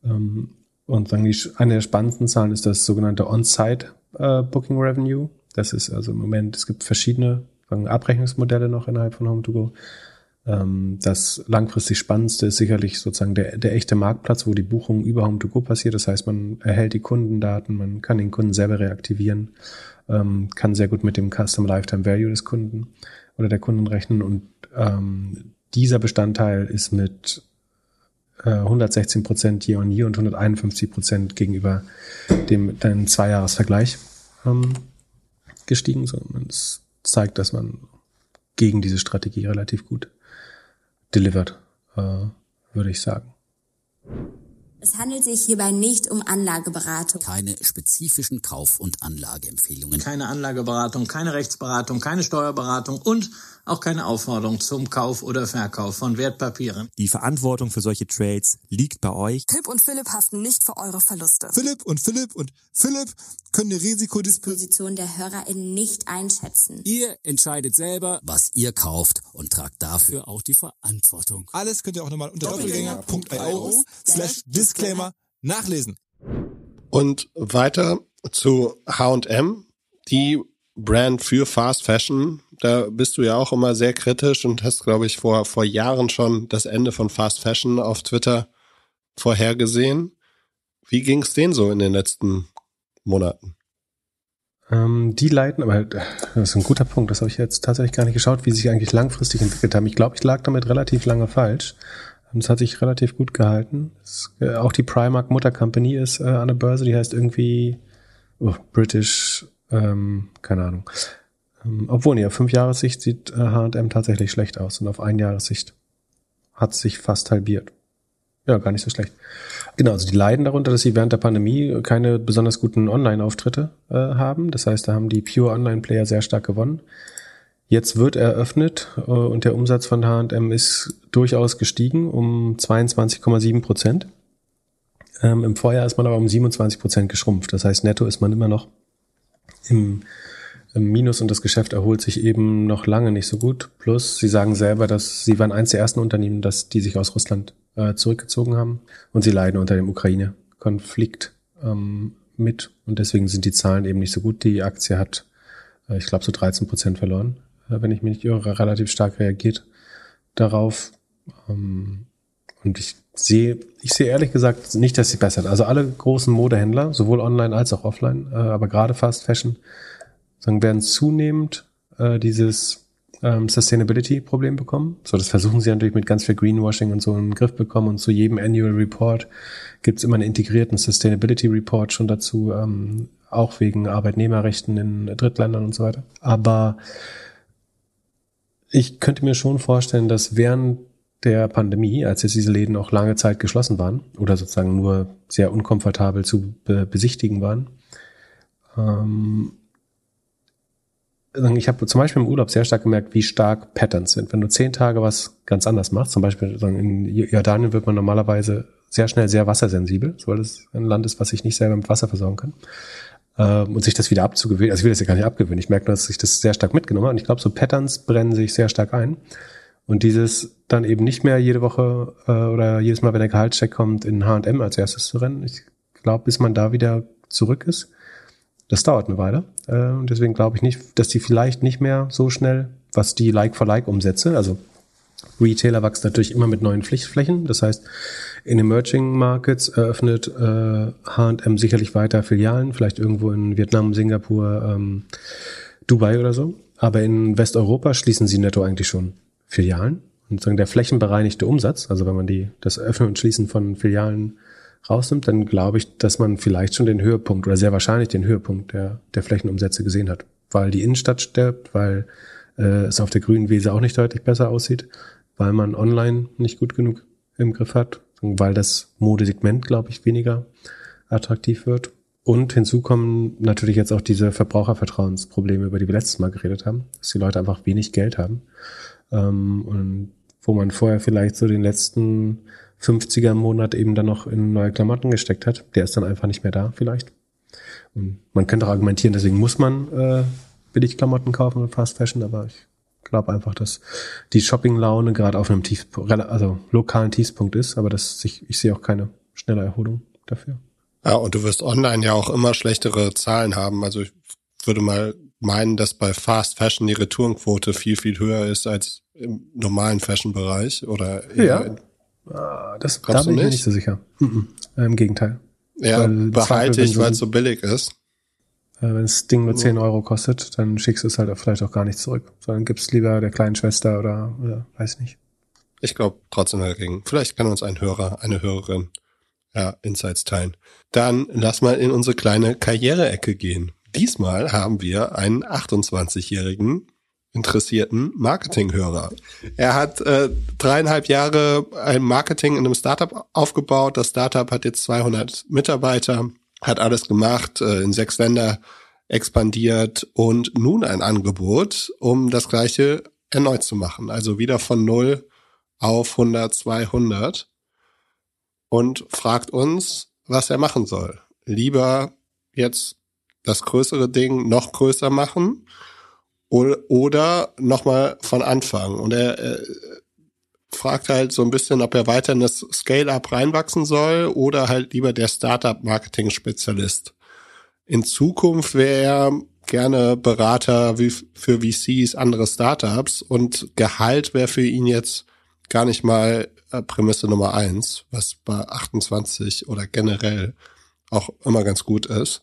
Ähm, und dann die, eine der spannendsten Zahlen ist das sogenannte On-Site äh, Booking Revenue. Das ist also im Moment, es gibt verschiedene Abrechnungsmodelle noch innerhalb von Home2Go. Ähm, das langfristig Spannendste ist sicherlich sozusagen der, der echte Marktplatz, wo die Buchung über Home2Go passiert. Das heißt, man erhält die Kundendaten, man kann den Kunden selber reaktivieren, ähm, kann sehr gut mit dem Custom Lifetime Value des Kunden oder der Kunden rechnen und ähm, dieser Bestandteil ist mit 116 äh, Prozent year on year und 151 Prozent gegenüber dem deinem Zweijahresvergleich ähm, gestiegen, sondern es zeigt, dass man gegen diese Strategie relativ gut delivered, äh, würde ich sagen. Es handelt sich hierbei nicht um Anlageberatung. Keine spezifischen Kauf- und Anlageempfehlungen. Keine Anlageberatung, keine Rechtsberatung, keine Steuerberatung und auch keine Aufforderung zum Kauf oder Verkauf von Wertpapieren. Die Verantwortung für solche Trades liegt bei euch. Philipp und Philipp haften nicht für eure Verluste. Philipp und Philipp und Philipp können die Risikodisposition der HörerInnen nicht einschätzen. Ihr entscheidet selber, was ihr kauft und tragt dafür auch die Verantwortung. Alles könnt ihr auch nochmal unter doppelgänger.io slash Disclaimer nachlesen. Und weiter zu H&M, die Brand für Fast Fashion. Da bist du ja auch immer sehr kritisch und hast, glaube ich, vor, vor Jahren schon das Ende von Fast Fashion auf Twitter vorhergesehen. Wie ging es denen so in den letzten Monaten? Ähm, die leiten, aber das ist ein guter Punkt, das habe ich jetzt tatsächlich gar nicht geschaut, wie sie sich eigentlich langfristig entwickelt haben. Ich glaube, ich lag damit relativ lange falsch. Es hat sich relativ gut gehalten. Es, äh, auch die Primark Mutter Company ist äh, an der Börse, die heißt irgendwie oh, British ähm, keine Ahnung. Ähm, obwohl, auf fünf Jahressicht sieht H&M tatsächlich schlecht aus und auf ein Jahressicht hat sich fast halbiert. Ja, gar nicht so schlecht. Genau, also die leiden darunter, dass sie während der Pandemie keine besonders guten Online-Auftritte äh, haben. Das heißt, da haben die Pure Online-Player sehr stark gewonnen. Jetzt wird eröffnet äh, und der Umsatz von H&M ist durchaus gestiegen um 22,7 Prozent. Ähm, Im Vorjahr ist man aber um 27 Prozent geschrumpft. Das heißt, netto ist man immer noch im Minus und das Geschäft erholt sich eben noch lange nicht so gut. Plus, sie sagen selber, dass sie waren eins der ersten Unternehmen, dass die sich aus Russland äh, zurückgezogen haben und sie leiden unter dem Ukraine-Konflikt ähm, mit und deswegen sind die Zahlen eben nicht so gut. Die Aktie hat, äh, ich glaube, so 13 Prozent verloren, äh, wenn ich mich nicht irre, relativ stark reagiert darauf. Ähm, und ich sehe, ich sehe ehrlich gesagt nicht, dass sie bessert. Also alle großen Modehändler, sowohl online als auch offline, äh, aber gerade Fast Fashion, sagen, werden zunehmend äh, dieses ähm, Sustainability-Problem bekommen. So, das versuchen sie natürlich mit ganz viel Greenwashing und so in den Griff bekommen. Und zu jedem Annual Report gibt es immer einen integrierten Sustainability Report schon dazu, ähm, auch wegen Arbeitnehmerrechten in Drittländern und so weiter. Aber ich könnte mir schon vorstellen, dass während der Pandemie, als jetzt diese Läden auch lange Zeit geschlossen waren oder sozusagen nur sehr unkomfortabel zu be besichtigen waren. Ähm, ich habe zum Beispiel im Urlaub sehr stark gemerkt, wie stark Patterns sind. Wenn du zehn Tage was ganz anders machst, zum Beispiel in Jordanien wird man normalerweise sehr schnell sehr wassersensibel, weil es ein Land ist, was sich nicht selber mit Wasser versorgen kann. Ähm, und sich das wieder abzugewöhnen, also ich will das ja gar nicht abgewöhnen, ich merke, dass sich das sehr stark mitgenommen hat. Und ich glaube, so Patterns brennen sich sehr stark ein. Und dieses dann eben nicht mehr jede Woche äh, oder jedes Mal, wenn der Gehaltscheck kommt, in H&M als erstes zu rennen. Ich glaube, bis man da wieder zurück ist, das dauert eine Weile. Äh, und deswegen glaube ich nicht, dass die vielleicht nicht mehr so schnell, was die Like-for-Like-Umsätze, also Retailer wachsen natürlich immer mit neuen Pflichtflächen. Das heißt, in Emerging Markets eröffnet äh, H&M sicherlich weiter Filialen, vielleicht irgendwo in Vietnam, Singapur, ähm, Dubai oder so. Aber in Westeuropa schließen sie netto eigentlich schon Filialen. Und sagen der flächenbereinigte Umsatz, also wenn man die, das Öffnen und Schließen von Filialen rausnimmt, dann glaube ich, dass man vielleicht schon den Höhepunkt oder sehr wahrscheinlich den Höhepunkt der, der Flächenumsätze gesehen hat. Weil die Innenstadt stirbt, weil äh, es auf der grünen Wiese auch nicht deutlich besser aussieht, weil man online nicht gut genug im Griff hat, weil das Modesegment, glaube ich, weniger attraktiv wird. Und hinzu kommen natürlich jetzt auch diese Verbrauchervertrauensprobleme, über die wir letztes Mal geredet haben, dass die Leute einfach wenig Geld haben ähm, und wo man vorher vielleicht so den letzten 50er Monat eben dann noch in neue Klamotten gesteckt hat, der ist dann einfach nicht mehr da vielleicht. Und man könnte auch argumentieren, deswegen muss man äh, billig Klamotten kaufen und Fast Fashion, aber ich glaube einfach, dass die Shopping-Laune gerade auf einem Tiefpunkt, also lokalen Tiefspunkt ist, aber dass ich, ich sehe auch keine schnelle Erholung dafür. Ja, und du wirst online ja auch immer schlechtere Zahlen haben. Also ich würde mal meinen, dass bei Fast Fashion die Retourenquote viel, viel höher ist als im normalen Fashion-Bereich oder ja. Ah, das, da bin ich mir nicht so sicher. Mhm. Im Gegenteil. Ja, weil behalte ich, weil es so billig ist. Äh, wenn das Ding nur 10 Euro kostet, dann schickst du es halt auch vielleicht auch gar nicht zurück. Sondern gibst lieber der kleinen Schwester oder, oder weiß nicht. Ich glaube trotzdem dagegen. Vielleicht kann uns ein Hörer, eine Hörerin ja, Insights teilen. Dann lass mal in unsere kleine Karriereecke gehen. Diesmal haben wir einen 28-jährigen interessierten Marketinghörer. Er hat äh, dreieinhalb Jahre ein Marketing in einem Startup aufgebaut. Das Startup hat jetzt 200 Mitarbeiter, hat alles gemacht, äh, in sechs Länder expandiert und nun ein Angebot, um das gleiche erneut zu machen. Also wieder von null auf 100, 200 und fragt uns, was er machen soll. Lieber jetzt das größere Ding noch größer machen oder nochmal von Anfang. Und er, er fragt halt so ein bisschen, ob er weiter in das Scale-up reinwachsen soll oder halt lieber der Startup-Marketing-Spezialist. In Zukunft wäre er gerne Berater für VCs, andere Startups und Gehalt wäre für ihn jetzt gar nicht mal äh, Prämisse Nummer eins, was bei 28 oder generell auch immer ganz gut ist.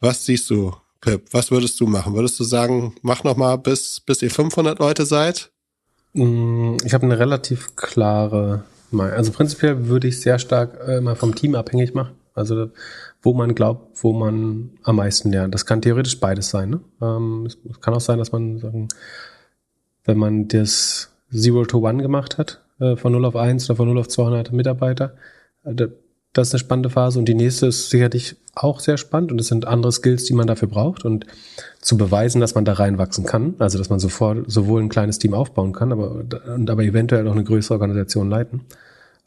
Was siehst du, Pip? Was würdest du machen? Würdest du sagen, mach noch mal bis bis ihr 500 Leute seid? Mm, ich habe eine relativ klare Meinung. Also prinzipiell würde ich sehr stark äh, immer vom Team abhängig machen. Also wo man glaubt, wo man am meisten lernt. Das kann theoretisch beides sein. Ne? Ähm, es, kann auch sein, dass man sagen, wenn man das Zero to One gemacht hat, äh, von 0 auf 1 oder von 0 auf 200 Mitarbeiter. Äh, das ist eine spannende Phase und die nächste ist sicherlich auch sehr spannend und es sind andere Skills, die man dafür braucht und zu beweisen, dass man da reinwachsen kann, also dass man sofort sowohl ein kleines Team aufbauen kann, aber und aber eventuell auch eine größere Organisation leiten.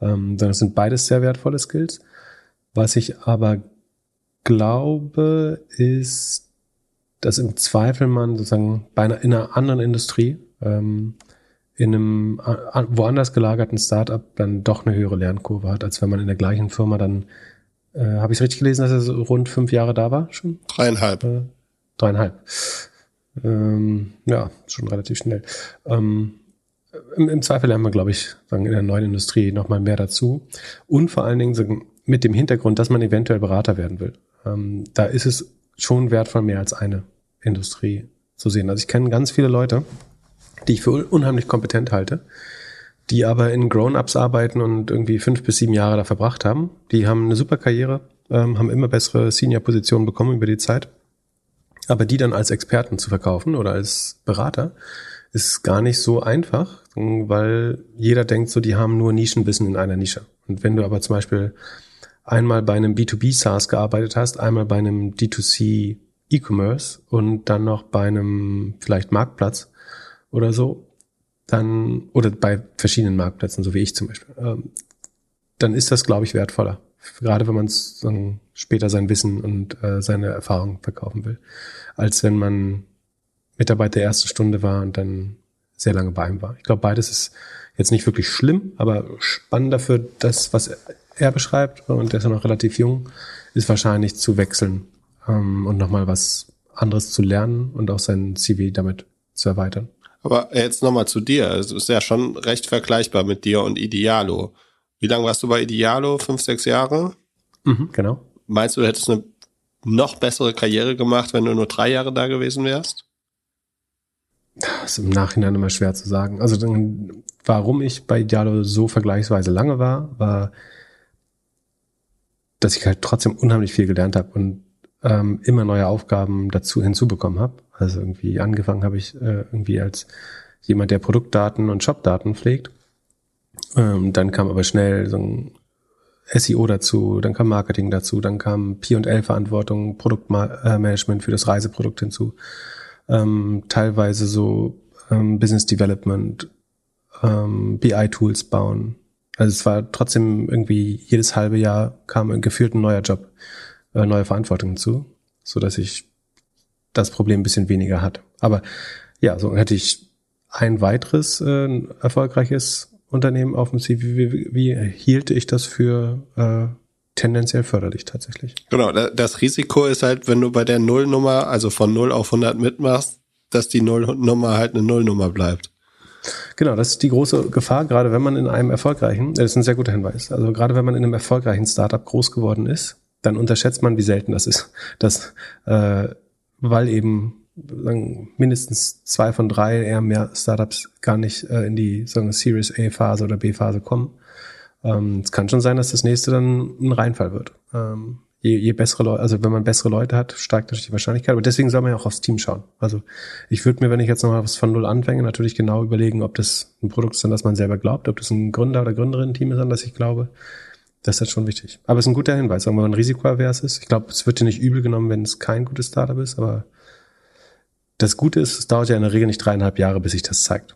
Ähm, das sind beides sehr wertvolle Skills. Was ich aber glaube, ist, dass im Zweifel man sozusagen bei einer, in einer anderen Industrie ähm, in einem woanders gelagerten Startup dann doch eine höhere Lernkurve hat, als wenn man in der gleichen Firma dann, äh, habe ich es richtig gelesen, dass er so rund fünf Jahre da war schon? Dreieinhalb. Äh, dreieinhalb. Ähm, ja, schon relativ schnell. Ähm, im, Im Zweifel lernen wir, glaube ich, sagen, in der neuen Industrie nochmal mehr dazu. Und vor allen Dingen mit dem Hintergrund, dass man eventuell Berater werden will. Ähm, da ist es schon wertvoll, mehr als eine Industrie zu sehen. Also ich kenne ganz viele Leute, die ich für unheimlich kompetent halte, die aber in Grown-Ups arbeiten und irgendwie fünf bis sieben Jahre da verbracht haben. Die haben eine super Karriere, ähm, haben immer bessere Senior-Positionen bekommen über die Zeit. Aber die dann als Experten zu verkaufen oder als Berater ist gar nicht so einfach, weil jeder denkt so, die haben nur Nischenwissen in einer Nische. Und wenn du aber zum Beispiel einmal bei einem B2B SaaS gearbeitet hast, einmal bei einem D2C E-Commerce und dann noch bei einem vielleicht Marktplatz, oder so, dann, oder bei verschiedenen Marktplätzen, so wie ich zum Beispiel, ähm, dann ist das, glaube ich, wertvoller. Gerade wenn man später sein Wissen und äh, seine Erfahrung verkaufen will, als wenn man Mitarbeiter der ersten Stunde war und dann sehr lange bei ihm war. Ich glaube, beides ist jetzt nicht wirklich schlimm, aber spannender für das, was er beschreibt, und der ist ja noch relativ jung, ist wahrscheinlich zu wechseln ähm, und nochmal was anderes zu lernen und auch sein CV damit zu erweitern. Aber jetzt nochmal zu dir. Es ist ja schon recht vergleichbar mit dir und Idealo. Wie lange warst du bei Idealo? Fünf, sechs Jahre? Mhm, genau. Meinst du, du hättest eine noch bessere Karriere gemacht, wenn du nur drei Jahre da gewesen wärst? Das ist im Nachhinein immer schwer zu sagen. Also warum ich bei Idealo so vergleichsweise lange war, war, dass ich halt trotzdem unheimlich viel gelernt habe und ähm, immer neue Aufgaben dazu hinzubekommen habe. Also irgendwie angefangen habe ich äh, irgendwie als jemand, der Produktdaten und Shopdaten pflegt. Ähm, dann kam aber schnell so ein SEO dazu, dann kam Marketing dazu, dann kam P&L-Verantwortung, Produktmanagement für das Reiseprodukt hinzu, ähm, teilweise so ähm, Business Development, ähm, BI-Tools bauen. Also es war trotzdem irgendwie jedes halbe Jahr kam gefühlt ein neuer Job, äh, neue Verantwortung hinzu, so dass ich das Problem ein bisschen weniger hat. Aber ja, so hätte ich ein weiteres äh, erfolgreiches Unternehmen auf dem CV, wie, wie hielte ich das für äh, tendenziell förderlich tatsächlich. Genau, da- das Risiko ist halt, wenn du bei der Nullnummer, also von 0 auf 100 mitmachst, dass die Nullnummer halt eine Nullnummer bleibt. Genau, das ist die große Gefahr, gerade wenn man in einem erfolgreichen, das ist ein sehr guter Hinweis, also gerade wenn man in einem erfolgreichen Startup groß geworden ist, dann unterschätzt man, wie selten das ist. Das, äh, weil eben sagen, mindestens zwei von drei eher mehr Startups gar nicht äh, in die sagen, Series A-Phase oder B-Phase kommen. Ähm, es kann schon sein, dass das nächste dann ein Reinfall wird. Ähm, je, je bessere Leute, also wenn man bessere Leute hat, steigt natürlich die Wahrscheinlichkeit. Aber deswegen soll man ja auch aufs Team schauen. Also ich würde mir, wenn ich jetzt noch mal was von null anfange, natürlich genau überlegen, ob das ein Produkt ist, an das man selber glaubt, ob das ein Gründer oder Gründerin-Team ist, an das ich glaube. Das ist halt schon wichtig. Aber es ist ein guter Hinweis, wenn man risikoavers ist. Ich glaube, es wird dir nicht übel genommen, wenn es kein gutes Startup ist, aber das Gute ist, es dauert ja in der Regel nicht dreieinhalb Jahre, bis sich das zeigt,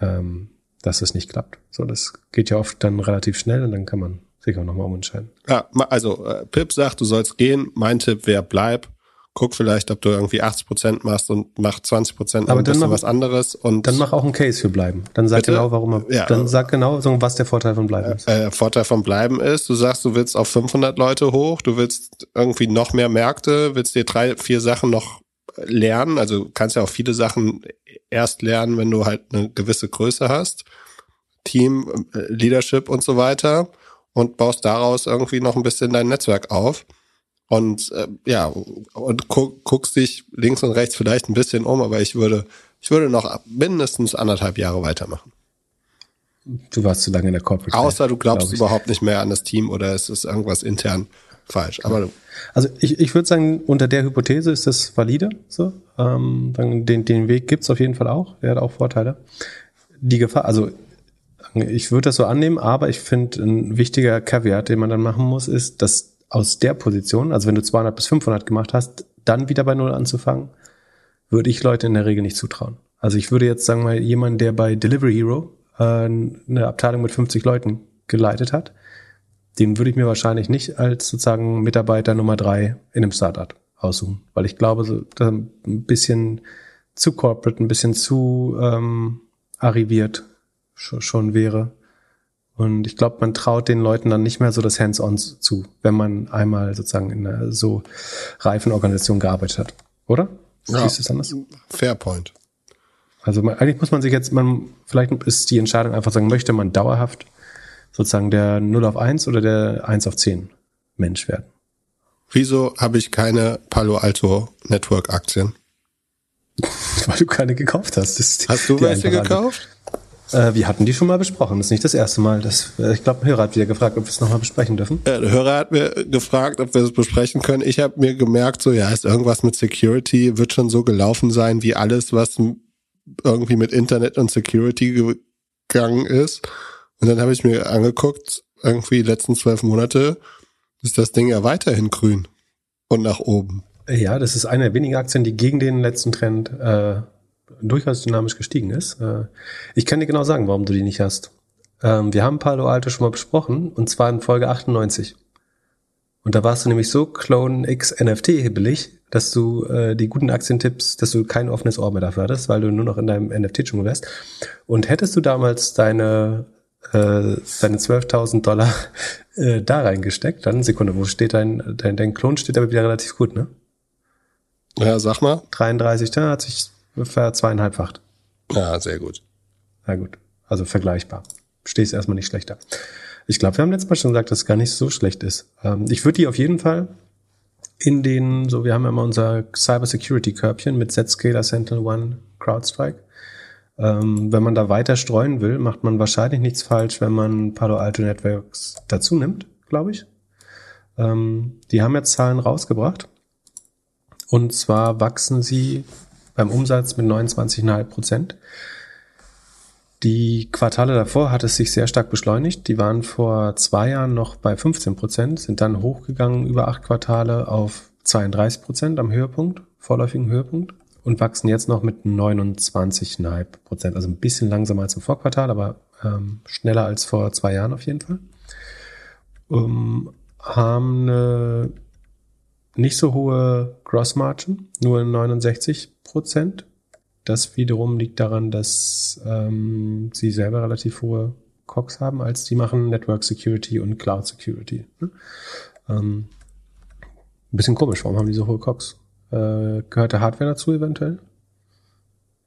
ähm, dass es nicht klappt. So, das geht ja oft dann relativ schnell und dann kann man sich auch nochmal umentscheiden. Ja, also äh, Pip sagt, du sollst gehen. Mein Tipp wäre, bleib. Guck vielleicht, ob du irgendwie 80 Prozent machst und mach 20 Prozent Aber ein bisschen mach- was anderes. Und Dann mach auch einen Case für bleiben. Dann sag Bitte? genau, warum er, Ja. dann sag genau, was der Vorteil von bleiben ist. äh, Vorteil von Bleiben ist, du sagst, du willst auf 500 Leute hoch, du willst irgendwie noch mehr Märkte, willst dir drei, vier Sachen noch lernen. Also du kannst ja auch viele Sachen erst lernen, wenn du halt eine gewisse Größe hast. Team, äh, Leadership und so weiter und baust daraus irgendwie noch ein bisschen dein Netzwerk auf. Und äh, ja, und guck, guckst dich links und rechts vielleicht ein bisschen um, aber ich würde, ich würde noch mindestens anderthalb Jahre weitermachen. Du warst zu lange in der Corporate. Außer du glaubst glaub überhaupt nicht mehr an das Team oder es ist irgendwas intern falsch. Aber Also ich, ich würde sagen, unter der Hypothese ist das valide. So. Ähm, dann den, den Weg gibt's auf jeden Fall auch. Der hat auch Vorteile. Die Gefahr, also ich würde das so annehmen, aber ich finde, ein wichtiger Caveat, den man dann machen muss, ist, dass aus der Position, also wenn du 200 bis 500 gemacht hast, dann wieder bei Null anzufangen, würde ich Leute in der Regel nicht zutrauen. Also ich würde jetzt sagen mal, jemand, der bei Delivery Hero äh, eine Abteilung mit 50 Leuten geleitet hat, den würde ich mir wahrscheinlich nicht als sozusagen Mitarbeiter Nummer drei in einem Startup aussuchen, weil ich glaube, so ein bisschen zu corporate, ein bisschen zu ähm, arriviert schon, schon wäre. Und ich glaube, man traut den Leuten dann nicht mehr so das Hands-on zu, wenn man einmal sozusagen in einer so reifen Organisation gearbeitet hat. Oder? Ja. Siehst du es anders? fair point. Also man, eigentlich muss man sich jetzt, man, vielleicht ist die Entscheidung einfach sagen, möchte man dauerhaft sozusagen der 0 auf 1 oder der 1 auf 10 Mensch werden? Wieso habe ich keine Palo Alto Network Aktien? Weil du keine gekauft hast. Hast du welche gekauft? Äh, wir hatten die schon mal besprochen. Das ist nicht das erste Mal. Das, äh, ich glaube, ein Hörer hat wieder gefragt, ob wir es nochmal besprechen dürfen. Äh, Der Hörer hat mir gefragt, ob wir es besprechen können. Ich habe mir gemerkt, so ja, ist irgendwas mit Security, wird schon so gelaufen sein, wie alles, was irgendwie mit Internet und Security gegangen ist. Und dann habe ich mir angeguckt, irgendwie die letzten zwölf Monate ist das Ding ja weiterhin grün und nach oben. Ja, das ist eine der wenigen Aktien, die gegen den letzten Trend äh, durchaus dynamisch gestiegen ist. Äh, ich kann dir genau sagen, warum du die nicht hast. Ähm, wir haben Palo Alto schon mal besprochen, und zwar in Folge 98. Und da warst du nämlich so Clone X NFT hibbelig, dass du äh, die guten Aktientipps, dass du kein offenes Ohr mehr dafür hattest, weil du nur noch in deinem NFT-Dschungel wärst. Und hättest du damals deine äh, deine 12.000 Dollar äh, da reingesteckt, dann Sekunde, wo steht dein dein dein Klon steht aber wieder relativ gut, ne? Ja, sag mal. 33, da hat sich verzweieinhalbfacht. Ja, sehr gut. Na gut, also vergleichbar. Stehst erstmal nicht schlechter. Ich glaube, wir haben letztes Mal schon gesagt, dass es gar nicht so schlecht ist. Ähm, ich würde die auf jeden Fall in den, so wir haben ja immer unser Cyber Security Körbchen mit Zscaler, Sentinel One, CrowdStrike. Ähm, wenn man da weiter streuen will, macht man wahrscheinlich nichts falsch, wenn man Palo Alto Networks dazu nimmt, glaube ich. Ähm, die haben jetzt Zahlen rausgebracht. Und zwar wachsen sie beim Umsatz mit 29,5 Prozent. Die Quartale davor hat es sich sehr stark beschleunigt. Die waren vor zwei Jahren noch bei 15 Prozent, sind dann hochgegangen über acht Quartale auf 32 Prozent am Höhepunkt, vorläufigen Höhepunkt und wachsen jetzt noch mit 29,5 Prozent. Also ein bisschen langsamer als im Vorquartal, aber ähm, schneller als vor zwei Jahren auf jeden Fall. Ähm, haben eine nicht so hohe Gross Margin, nur 69 Prozent. Das wiederum liegt daran, dass ähm, sie selber relativ hohe COX haben, als die machen Network Security und Cloud Security. Ne? Ähm, ein bisschen komisch, warum haben die so hohe COX? Äh, gehört der Hardware dazu eventuell?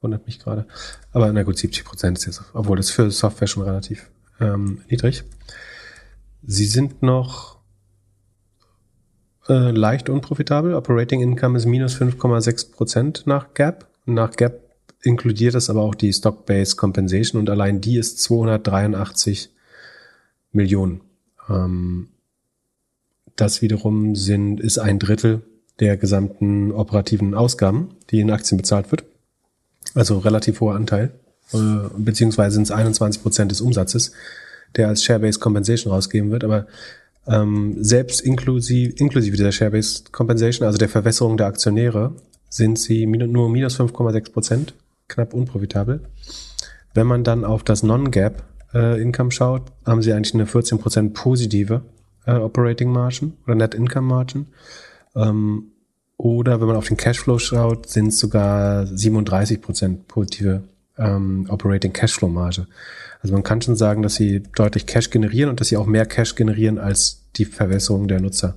Wundert mich gerade. Aber na gut, 70 Prozent ist jetzt, obwohl das für Software schon relativ ähm, niedrig. Sie sind noch äh, leicht unprofitabel. Operating Income ist minus 5,6 Prozent nach Gap. Nach Gap inkludiert es aber auch die Stock-Based Compensation und allein die ist 283 Millionen. Ähm, das wiederum sind, ist ein Drittel der gesamten operativen Ausgaben, die in Aktien bezahlt wird. Also relativ hoher Anteil, äh, beziehungsweise sind es 21 Prozent des Umsatzes, der als Share-Based Compensation rausgegeben wird. Aber ähm, selbst inklusive, inklusive dieser Share-Based Compensation, also der Verwässerung der Aktionäre, sind sie nur minus 5,6 Prozent, knapp unprofitabel. Wenn man dann auf das Non-Gap äh, Income schaut, haben sie eigentlich eine 14 Prozent positive äh, Operating Margin oder Net Income Margin. Ähm, oder wenn man auf den Cashflow schaut, sind es sogar 37 Prozent positive ähm, Operating Cashflow Marge. Also man kann schon sagen, dass sie deutlich Cash generieren und dass sie auch mehr Cash generieren als die Verwässerung der Nutzer,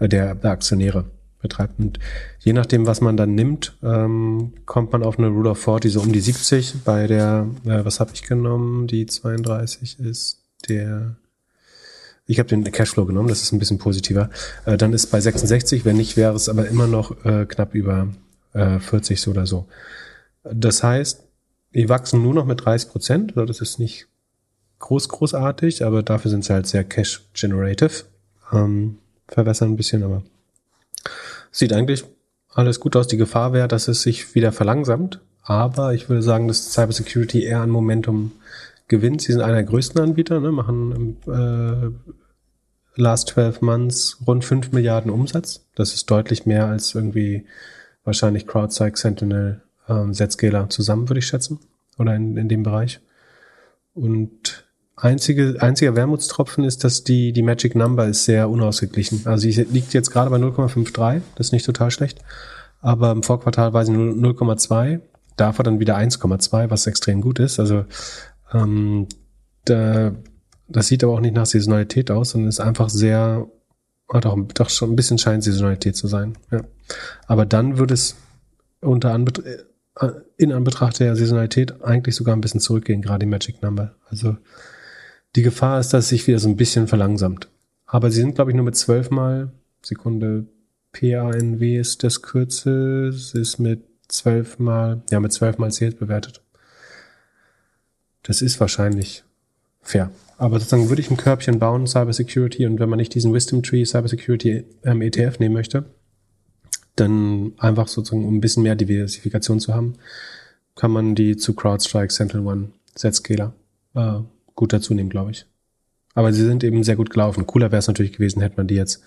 äh, der, der Aktionäre betreibt. Und je nachdem, was man dann nimmt, ähm, kommt man auf eine Rule of 40, so um die 70. Bei der, äh, was habe ich genommen? Die 32 ist der ich habe den Cashflow genommen, das ist ein bisschen positiver. Äh, dann ist bei 66, wenn nicht, wäre es aber immer noch äh, knapp über äh, 40 so oder so. Das heißt, die wachsen nur noch mit 30 Prozent. Also das ist nicht groß, großartig, aber dafür sind sie halt sehr cash generative. Ähm, verwässern ein bisschen, aber sieht eigentlich alles gut aus. Die Gefahr wäre, dass es sich wieder verlangsamt. Aber ich würde sagen, dass Cybersecurity eher an Momentum gewinnt. Sie sind einer der größten Anbieter, ne, machen äh, last 12 months rund 5 Milliarden Umsatz. Das ist deutlich mehr als irgendwie wahrscheinlich CrowdStrike, Sentinel, ähm, Zscaler zusammen, würde ich schätzen. Oder in, in dem Bereich. Und einzige, einziger Wermutstropfen ist, dass die, die Magic Number ist sehr unausgeglichen. Also sie liegt jetzt gerade bei 0,53. Das ist nicht total schlecht. Aber im Vorquartal war sie 0,2. Davor dann wieder 1,2, was extrem gut ist. Also ähm, da das sieht aber auch nicht nach Saisonalität aus, sondern ist einfach sehr, hat auch doch schon ein bisschen scheint Saisonalität zu sein. Ja. Aber dann würde es unter Anbet in Anbetracht der Saisonalität eigentlich sogar ein bisschen zurückgehen, gerade die Magic Number. Also die Gefahr ist, dass es sich wieder so ein bisschen verlangsamt. Aber sie sind, glaube ich, nur mit zwölfmal Sekunde PANW ist das Kürzel. Es ist mit zwölfmal, ja, mit zwölfmal Sales bewertet. Das ist wahrscheinlich fair. Aber sozusagen würde ich ein Körbchen bauen, Cybersecurity, und wenn man nicht diesen Wisdom Tree Cybersecurity ähm, ETF nehmen möchte, dann einfach sozusagen, um ein bisschen mehr Diversifikation zu haben, kann man die zu CrowdStrike, Central One, Zscaler äh, gut dazu nehmen, glaube ich. Aber sie sind eben sehr gut gelaufen. Cooler wäre es natürlich gewesen, hätte man die jetzt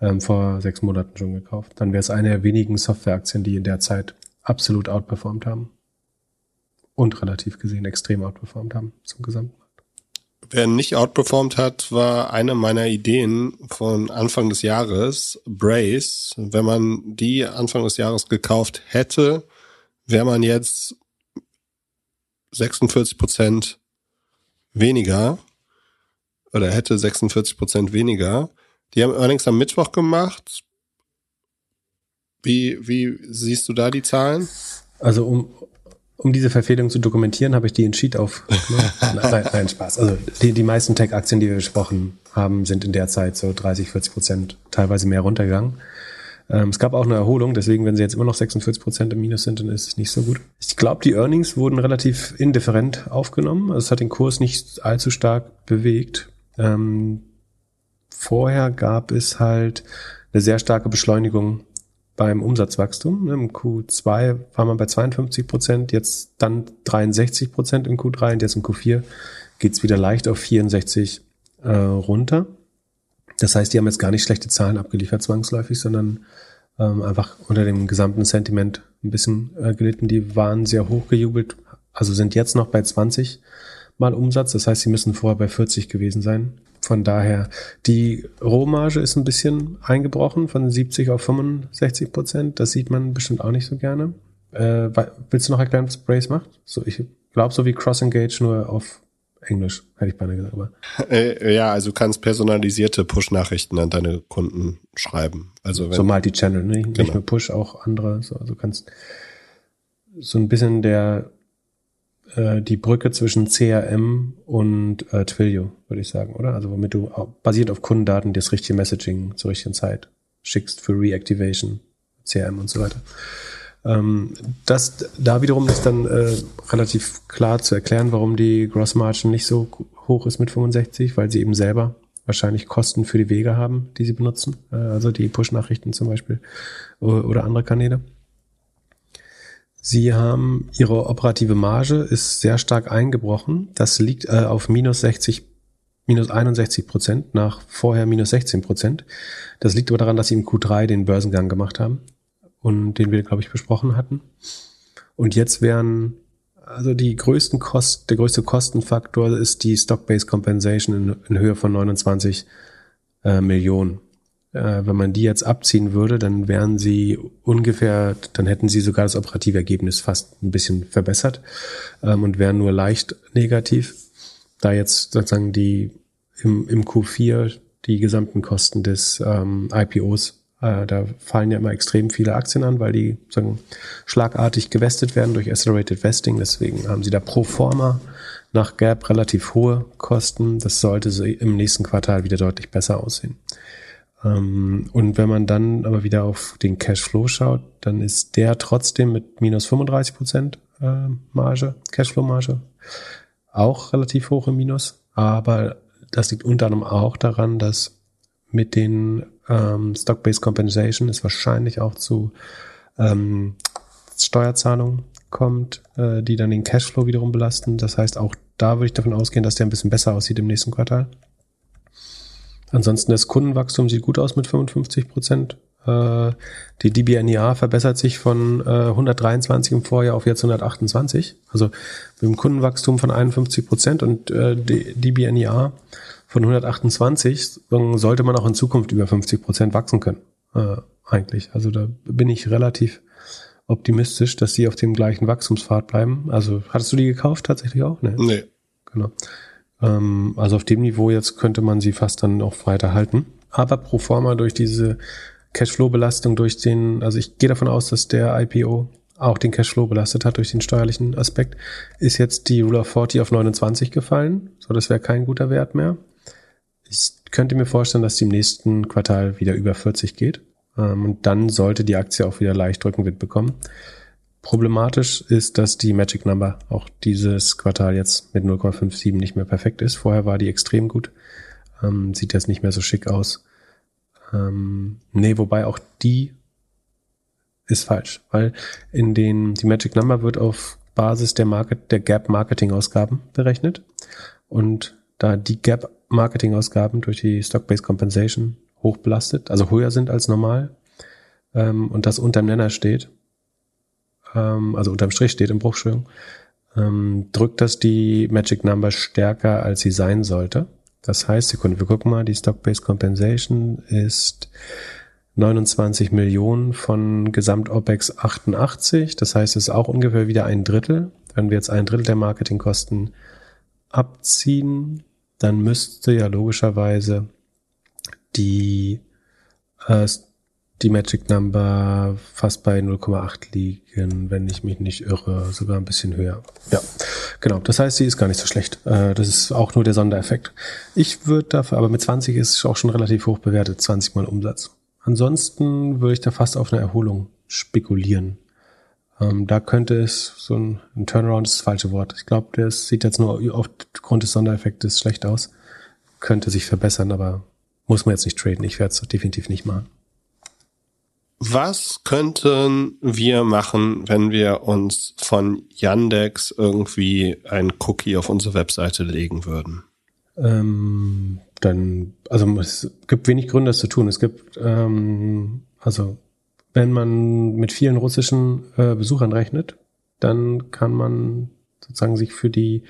ähm, vor sechs Monaten schon gekauft. Dann wäre es eine der wenigen Softwareaktien, die in der Zeit absolut outperformed haben. Und relativ gesehen extrem outperformed haben zum Gesamten. Wer nicht outperformed hat, war eine meiner Ideen von Anfang des Jahres, Brace. Wenn man die Anfang des Jahres gekauft hätte, wäre man jetzt 46 Prozent weniger oder hätte 46 Prozent weniger. Die haben Earnings am Mittwoch gemacht. Wie, wie siehst du da die Zahlen? Also um, um diese Verfehlung zu dokumentieren, habe ich die in Sheet auf. Ne? nein, nein, Spaß. Also die, die meisten Tech-Aktien, die wir besprochen haben, sind in der Zeit so 30, 40 Prozent, teilweise mehr runtergegangen. Ähm, es gab auch eine Erholung, deswegen, wenn sie jetzt immer noch 46 Prozent im Minus sind, dann ist es nicht so gut. Ich glaube, die Earnings wurden relativ indifferent aufgenommen. Also es hat den Kurs nicht allzu stark bewegt. Ähm, vorher gab es halt eine sehr starke Beschleunigung beim Umsatzwachstum. Im Q2 war man bei 52 Prozent, jetzt dann 63 Prozent im Q3 und jetzt im Q4 geht's wieder leicht auf 64 äh, runter. Das heißt, die haben jetzt gar nicht schlechte Zahlen abgeliefert zwangsläufig, sondern ähm, einfach unter dem gesamten Sentiment ein bisschen äh, gelitten. Die waren sehr hochgejubelt, also sind jetzt noch bei 20 mal Umsatz. Das heißt, sie müssen vorher bei 40 gewesen sein. Von daher, die Rohmarge ist ein bisschen eingebrochen von 70 auf 65 Prozent. Das sieht man bestimmt auch nicht so gerne. Äh, willst du noch erklären, was Brace macht? So, ich glaube, so wie Cross Engage nur auf Englisch, hätte ich beinahe gesagt. Aber. Äh, ja, also du kannst personalisierte Push-Nachrichten an deine Kunden schreiben. Also wenn, so Multi-Channel, ne? nicht Genau. nur Push, auch andere. So, also kannst so ein bisschen der äh, die Brücke zwischen CRM und äh, Twilio, würde ich sagen, oder? Also womit du basiert auf Kundendaten das richtige Messaging zur richtigen Zeit schickst für Reactivation, CRM und so weiter. Ähm, das da wiederum ist dann äh, relativ klar zu erklären, warum die Gross Margin nicht so hoch ist mit 65, weil sie eben selber wahrscheinlich Kosten für die Wege haben, die sie benutzen, äh, also die Push-Nachrichten zum Beispiel oder andere Kanäle. Sie haben ihre operative Marge ist sehr stark eingebrochen. Das liegt äh, auf minus 60, minus 61 Prozent nach vorher minus 16 Prozent. Das liegt aber daran, dass sie im Q3 den Börsengang gemacht haben und den wir, glaube ich, besprochen hatten. Und jetzt wären also die größten Kosten, der größte Kostenfaktor ist die Stock-Based Compensation in, in Höhe von 29 äh, Millionen. Äh, wenn man die jetzt abziehen würde, dann wären sie ungefähr, dann hätten sie sogar das operative Ergebnis fast ein bisschen verbessert ähm, und wären nur leicht negativ, da jetzt sozusagen die im, im Q4 die gesamten Kosten des ähm, IPOs äh, da fallen ja immer extrem viele Aktien an, weil die sagen, schlagartig gewestet werden durch Accelerated Vesting. Deswegen haben sie da pro forma nach Gap relativ hohe Kosten. Das sollte so im nächsten Quartal wieder deutlich besser aussehen. Ähm, und wenn man dann aber wieder auf den Cashflow schaut, dann ist der trotzdem mit minus 35 Prozent äh, Marge, Cashflow-Marge, auch relativ hoch im Minus. Aber das liegt unter anderem auch daran, dass mit den ähm, Stock-Based Compensation es wahrscheinlich auch zu ähm, Steuerzahlungen kommt, äh, die dann den Cashflow wiederum belasten. Das heißt, auch da würde ich davon ausgehen, dass der ein bisschen besser aussieht im nächsten Quartal. Ansonsten das Kundenwachstum sieht gut aus mit 55 Prozent. Äh, die DBNIA verbessert sich von äh, 123 im Vorjahr auf jetzt 128. Also mit dem Kundenwachstum von 51 Prozent und äh, DBNIA von 128 sollte man auch in Zukunft über 50 Prozent wachsen können. Äh, eigentlich. Also da bin ich relativ optimistisch, dass sie auf dem gleichen Wachstumspfad bleiben. Also hattest du die gekauft tatsächlich auch? Ne? nee. Genau. Ähm, also auf dem Niveau jetzt könnte man sie fast dann auch weiter halten. Aber pro forma durch diese Cashflow-Belastung durch den, also ich gehe davon aus, dass der IPO auch den Cashflow belastet hat durch den steuerlichen Aspekt, ist jetzt die Rule of 40 auf 29 gefallen. So, das wäre kein guter Wert mehr. Ich könnte mir vorstellen, dass die im nächsten Quartal wieder über 40 geht. Ähm, und dann sollte die Aktie auch wieder leicht Rückenwind bekommen. Problematisch ist, dass die Magic Number auch dieses Quartal jetzt mit 0,57 nicht mehr perfekt ist. Vorher war die extrem gut. Ähm, sieht jetzt nicht mehr so schick aus. Ähm, nee, wobei auch die ist falsch, weil in den, die Magic Number wird auf Basis der Market, der Gap Marketing Ausgaben berechnet. Und da die Gap Marketing Ausgaben durch die Stock-Based Compensation hoch belastet, also höher sind als normal, ähm, und das unterm Nenner steht, ähm, also unterm Strich steht im Bruchschwung, ähm, drückt das die Magic Number stärker, als sie sein sollte. Das heißt, Sekunde, wir gucken mal, die Stock-Based Compensation ist 29 Millionen von Gesamt-OPEX 88. Das heißt, es ist auch ungefähr wieder ein Drittel. Wenn wir jetzt ein Drittel der Marketingkosten abziehen, dann müsste ja logischerweise die, äh, die Magic Number fast bei 0,8 liegen, wenn ich mich nicht irre, sogar ein bisschen höher. Ja, genau. Das heißt, sie ist gar nicht so schlecht. Äh, das ist auch nur der Sondereffekt. Ich würde dafür, aber mit 20 ist es auch schon relativ hoch bewertet, 20 mal Umsatz. Ansonsten würde ich da fast auf eine Erholung spekulieren. Ähm, da könnte es so ein, ein Turnaround ist das falsche Wort. Ich glaube, das sieht jetzt nur aufgrund des Sondereffektes schlecht aus. Könnte sich verbessern, aber muss man jetzt nicht traden. Ich werde es definitiv nicht machen. Was könnten wir machen, wenn wir uns von Yandex irgendwie ein Cookie auf unsere Webseite legen würden? Ähm, dann, also es gibt wenig Gründe, das zu tun. Es gibt, ähm, also wenn man mit vielen russischen äh, Besuchern rechnet, dann kann man sozusagen sich für die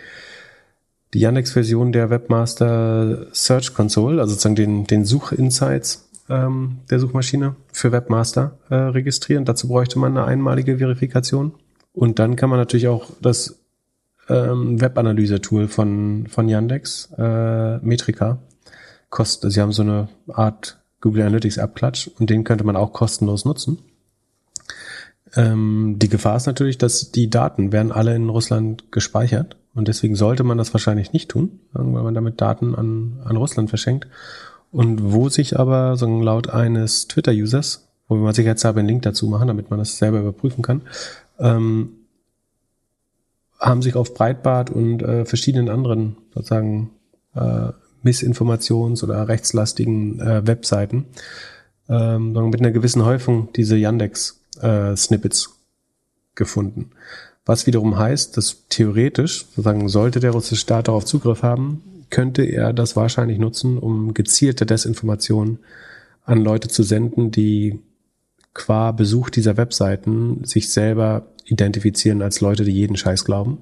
die Yandex-Version der Webmaster Search Console, also sozusagen den, den Such-Insights, ähm, der Suchmaschine für Webmaster äh, registrieren. Dazu bräuchte man eine einmalige Verifikation. Und dann kann man natürlich auch das ähm, Webanalyse-Tool von, von Yandex, äh, Metrica, kostet, sie haben so eine Art Google Analytics Abklatsch und den könnte man auch kostenlos nutzen. Ähm, die Gefahr ist natürlich, dass die Daten werden alle in Russland gespeichert und deswegen sollte man das wahrscheinlich nicht tun, weil man damit Daten an, an Russland verschenkt. Und wo sich aber, so laut eines Twitter-Users, wo wir mal sicherheitshalber einen Link dazu machen, damit man das selber überprüfen kann, ähm, haben sich auf Breitbart und äh, verschiedenen anderen sozusagen äh, Missinformations- oder rechtslastigen äh, Webseiten ähm, mit einer gewissen Häufung diese Yandex-Snippets äh, gefunden. Was wiederum heißt, dass theoretisch, sozusagen sollte der russische Staat darauf Zugriff haben, könnte er das wahrscheinlich nutzen, um gezielte Desinformation an Leute zu senden, die qua Besuch dieser Webseiten sich selber identifizieren als Leute, die jeden Scheiß glauben.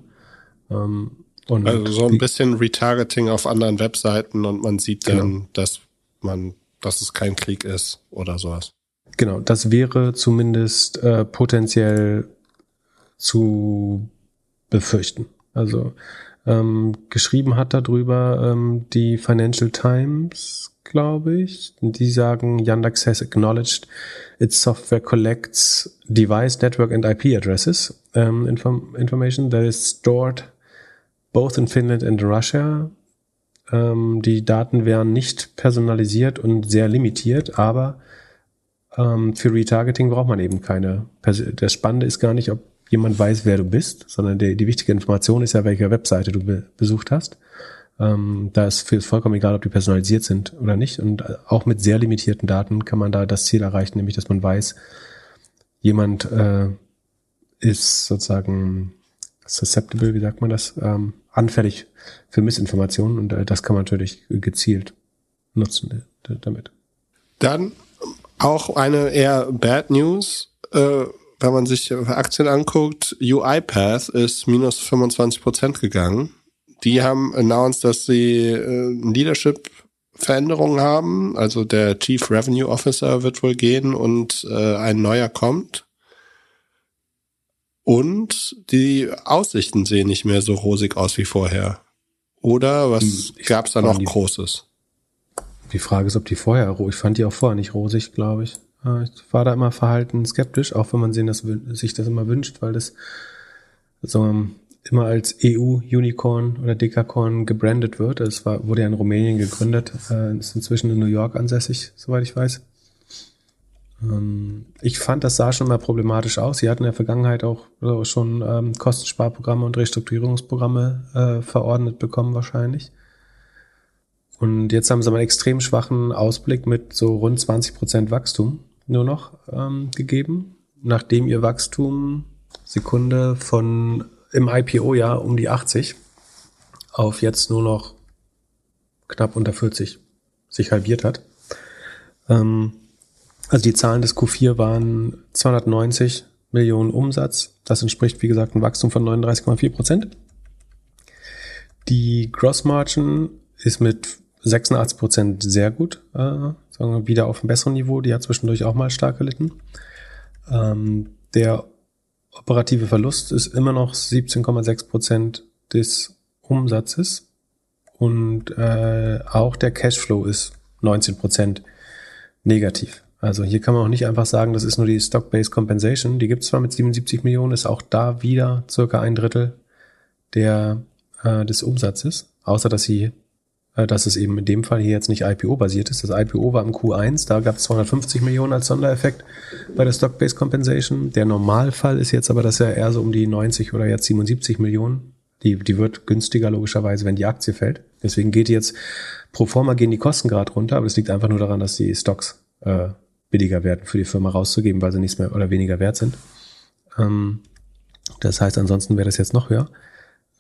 Ähm, und also so ein bisschen Retargeting auf anderen Webseiten und man sieht dann, genau. dass man, dass es kein Krieg ist oder sowas. Genau, das wäre zumindest äh, potenziell zu befürchten. Also ähm, geschrieben hat darüber ähm, die Financial Times, glaube ich. Die sagen, Yandex has acknowledged its software collects device, network and IP addresses um, inform information that is stored both in Finland and Russia. Ähm, die Daten wären nicht personalisiert und sehr limitiert, aber ähm, für Retargeting braucht man eben keine. Das Spannende ist gar nicht, ob jemand weiß, wer du bist, sondern die, die wichtige Information ist ja, welche Webseite du be besucht hast. Ähm, da ist vollkommen egal, ob die personalisiert sind oder nicht. Und auch mit sehr limitierten Daten kann man da das Ziel erreichen, nämlich dass man weiß, jemand äh, ist sozusagen susceptible, wie sagt man das, ähm, anfällig für Missinformationen und äh, das kann man natürlich gezielt nutzen äh, damit. Dann auch eine eher Bad News, äh, wenn man sich Aktien anguckt, UiPath ist minus 25 Prozent gegangen. Die haben announced, dass sie äh, Leadership Veränderungen haben. Also der Chief Revenue Officer wird wohl gehen und äh, ein neuer kommt. Und die Aussichten sehen nicht mehr so rosig aus wie vorher. Oder was hm, gab es da noch die, Großes? Die Frage ist, ob die vorher, ich fand die auch vorher nicht rosig, glaube ich. Ich war da immer verhalten skeptisch, auch wenn man sehen, dass, sich das immer wünscht, weil das so immer als EU-Unicorn oder Dekacorn gebrandet wird. Es war, wurde ja in Rumänien gegründet, äh, ist inzwischen in New York ansässig, soweit ich weiß. Ähm, ich fand, das sah schon mal problematisch aus. Sie hatten in der Vergangenheit auch also schon ähm, Kostensparprogramme und Restrukturierungsprogramme äh, verordnet bekommen wahrscheinlich. Und jetzt haben sie mal einen extrem schwachen Ausblick mit so rund 20 Prozent Wachstum nur noch ähm, gegeben, nachdem ihr Wachstum Sekunde von im IPO-Jahr um die 80 auf jetzt nur noch knapp unter 40 sich halbiert hat. Ähm, also die Zahlen des Q4 waren 290 Millionen Umsatz. Das entspricht, wie gesagt, ein Wachstum von 39,4 Prozent. Die Gross Margin ist mit 86 Prozent sehr gut, äh, sagen wir wieder auf einem besseren Niveau. Die hat zwischendurch auch mal stark gelitten. Ähm, der operative Verlust ist immer noch 17,6 Prozent des Umsatzes und äh, auch der Cashflow ist 19 Prozent negativ. Also hier kann man auch nicht einfach sagen, das ist nur die Stock-Based Compensation. Die gibt es zwar mit 77 Millionen, ist auch da wieder circa ein Drittel der, äh, des Umsatzes, außer dass sie dass es eben in dem Fall hier jetzt nicht IPO-basiert ist. Das IPO war im Q1, da gab es 250 Millionen als Sondereffekt bei der Stock-Based Compensation. Der Normalfall ist jetzt aber, dass er eher so um die 90 oder jetzt 77 Millionen. Die, die wird günstiger logischerweise, wenn die Aktie fällt. Deswegen geht jetzt pro forma gehen die Kosten gerade runter, aber es liegt einfach nur daran, dass die Stocks äh, billiger werden für die Firma rauszugeben, weil sie nichts mehr oder weniger wert sind. Ähm, das heißt, ansonsten wäre das jetzt noch höher.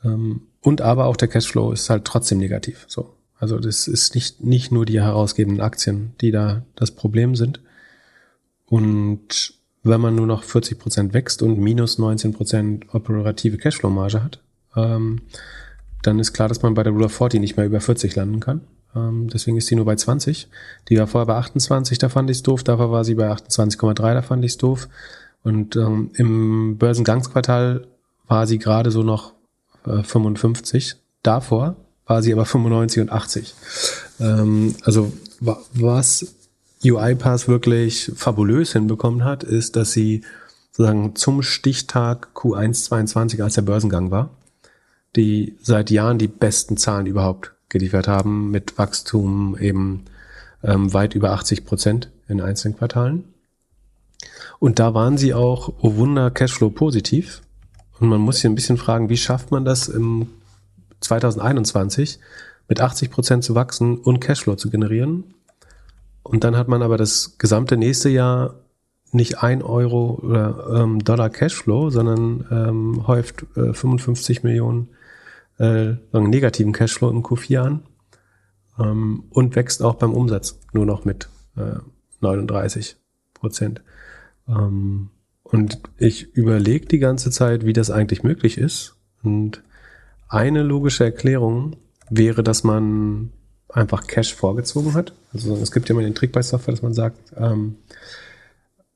Ähm, und aber auch der Cashflow ist halt trotzdem negativ. So. Also das ist nicht, nicht nur die herausgebenden Aktien, die da das Problem sind. Und wenn man nur noch 40 Prozent wächst und minus 19 Prozent operative Cashflow-Marge hat, ähm, dann ist klar, dass man bei der Rule of 40 nicht mehr über 40 landen kann. Ähm, deswegen ist die nur bei 20. Die war vorher bei 28, da fand ich es doof. Davor war sie bei 28,3, da fand ich es doof. Und ähm, im Börsengangsquartal war sie gerade so noch äh, 55. Davor war sie aber 95 und 80. Ähm, also wa was UiPath wirklich fabulös hinbekommen hat, ist, dass sie sozusagen zum Stichtag Q1 22, als der Börsengang war, die seit Jahren die besten Zahlen überhaupt geliefert haben, mit Wachstum eben ähm, weit über 80 Prozent in einzelnen Quartalen. Und da waren sie auch, oh Wunder, Cashflow positiv. Und man muss sich ein bisschen fragen, wie schafft man das im 2021 mit 80 Prozent zu wachsen und Cashflow zu generieren? Und dann hat man aber das gesamte nächste Jahr nicht ein Euro oder ähm, Dollar Cashflow, sondern ähm, häuft äh, 55 Millionen äh, negativen Cashflow im Q4 an ähm, und wächst auch beim Umsatz nur noch mit äh, 39 Prozent. Ähm, und ich überlege die ganze Zeit, wie das eigentlich möglich ist. Und eine logische Erklärung wäre, dass man einfach Cash vorgezogen hat. Also es gibt ja mal den Trick bei Software, dass man sagt, ähm,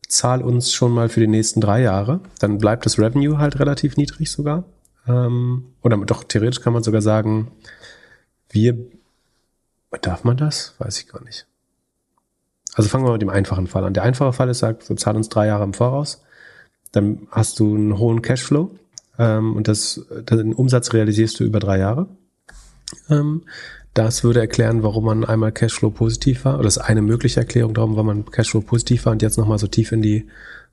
zahl uns schon mal für die nächsten drei Jahre. Dann bleibt das Revenue halt relativ niedrig sogar. Ähm, oder doch theoretisch kann man sogar sagen, wir, darf man das? Weiß ich gar nicht. Also fangen wir mit dem einfachen Fall an. Der einfache Fall ist, sagt, so zahl uns drei Jahre im Voraus. Dann hast du einen hohen Cashflow ähm, und das, den Umsatz realisierst du über drei Jahre. Ähm, das würde erklären, warum man einmal Cashflow positiv war. Oder das ist eine mögliche Erklärung darum, warum man Cashflow positiv war und jetzt nochmal so tief in die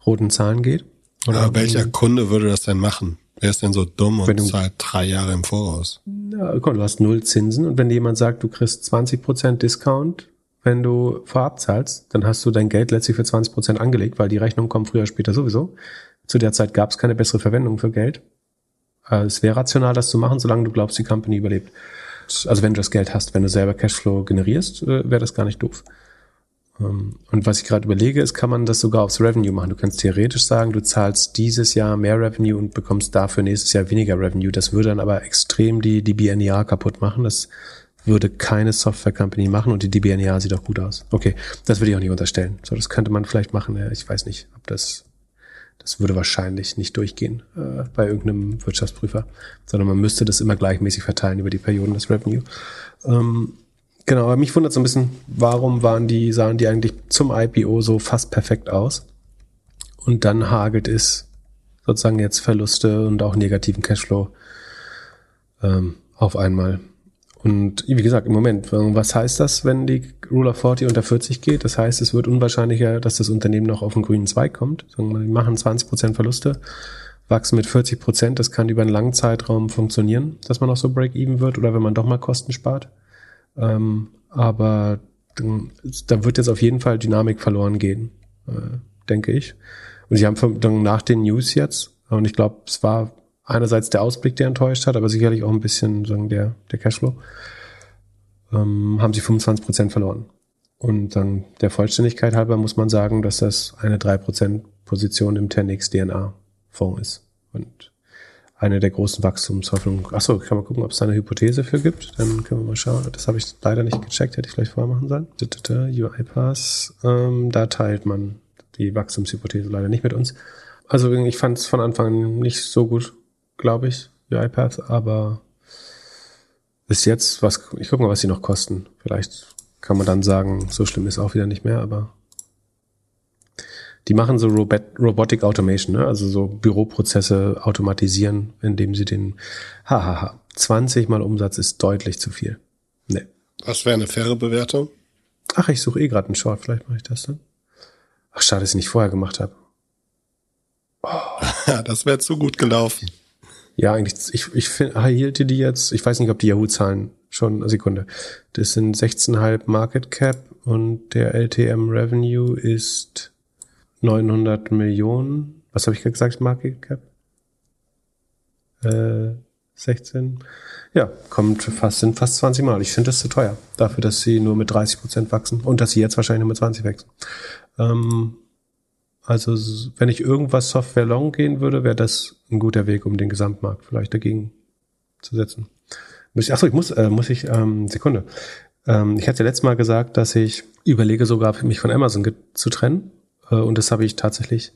roten Zahlen geht. Oder Aber welcher Kunde würde das denn machen? Wer ist denn so dumm und Wenn du- zahlt drei Jahre im Voraus? Ja, komm, du hast null Zinsen und wenn dir jemand sagt, du kriegst 20% Discount, wenn du vorab zahlst, dann hast du dein Geld letztlich für 20% angelegt, weil die Rechnungen kommen früher oder später sowieso. Zu der Zeit gab es keine bessere Verwendung für Geld. Äh, Es wäre rational, das zu machen, solange du glaubst, die Company überlebt. Also wenn du das Geld hast, wenn du selber Cashflow generierst, äh, wäre das gar nicht doof. Ähm, Und was ich gerade überlege, ist, kann man das sogar aufs Revenue machen. Du kannst theoretisch sagen, du zahlst dieses Jahr mehr Revenue und bekommst dafür nächstes Jahr weniger Revenue. Das würde dann aber extrem die, die BNEA kaputt machen. Das würde keine Software-Company machen und die DBNEA sieht auch gut aus. Okay, das würde ich auch nicht unterstellen. So, das könnte man vielleicht machen. Ich weiß nicht, ob das, das würde wahrscheinlich nicht durchgehen äh, bei irgendeinem Wirtschaftsprüfer, sondern man müsste das immer gleichmäßig verteilen über die Perioden des Revenue. Ähm, Genau, aber mich wundert so ein bisschen, warum waren die, sahen die eigentlich zum IPO so fast perfekt aus? Und dann hagelt es sozusagen jetzt Verluste und auch negativen Cashflow ähm, auf einmal. Und wie gesagt, im Moment, was heißt das, wenn die Rule of 40 unter 40 geht? Das heißt, es wird unwahrscheinlicher, dass das Unternehmen noch auf den grünen Zweig kommt. Die machen 20% Verluste, wachsen mit 40%. Das kann über einen langen Zeitraum funktionieren, dass man auch so Break-Even wird oder wenn man doch mal Kosten spart. Ähm, aber da wird jetzt auf jeden Fall Dynamik verloren gehen, äh, denke ich. Und sie haben nach den News jetzt, und ich glaube, es war einerseits der Ausblick, der enttäuscht hat, aber sicherlich auch ein bisschen sagen, der, der Cashflow, ähm, haben sie 25 Prozent verloren. Und dann der Vollständigkeit halber muss man sagen, dass das eine 3% Position im 10x DNA Fonds ist. Und eine der großen Wachstumshoffnungen. Achso, kann man gucken, ob es da eine Hypothese für gibt. Dann können wir mal schauen. Das habe ich leider nicht gecheckt, hätte ich vielleicht vorher machen sollen. UiPath, ähm, da teilt man die Wachstumshypothese leider nicht mit uns. Also ich fand es von Anfang an nicht so gut, glaube ich, UiPath, aber bis jetzt, was, ich gucke mal, was sie noch kosten. Vielleicht kann man dann sagen, so schlimm ist auch wieder nicht mehr, aber die machen so Robot, Robotic Automation, ne? also so Büroprozesse automatisieren, indem sie den, hahaha, 20 mal Umsatz ist deutlich zu viel. Nee. Was wäre eine faire Bewertung? Ach, ich suche eh gerade einen Short, vielleicht mache ich das dann. Ach, schade, dass ich nicht vorher gemacht habe. Ja, das wäre zu gut gelaufen. Ja, eigentlich, ich, ich find, hielte die jetzt, ich weiß nicht, ob die Yahoo-Zahlen schon, eine Sekunde. Das sind 16,5 Market Cap und der LTM Revenue ist 900 Millionen. Was habe ich gesagt, Market Cap? Äh, 16. Ja, kommt fast, sind fast 20 Mal. Ich finde das zu teuer. Dafür, dass sie nur mit 30 Prozent wachsen und dass sie jetzt wahrscheinlich nur mit 20 wachsen. Ähm, also, wenn ich irgendwas Software long gehen würde, wäre das ein guter Weg, um den Gesamtmarkt vielleicht dagegen zu setzen. Muss ich, achso, ich muss, äh, muss ich, ähm, Sekunde. Ähm, ich hatte letztes Mal gesagt, dass ich überlege sogar, mich von Amazon zu trennen. Äh, und das habe ich tatsächlich.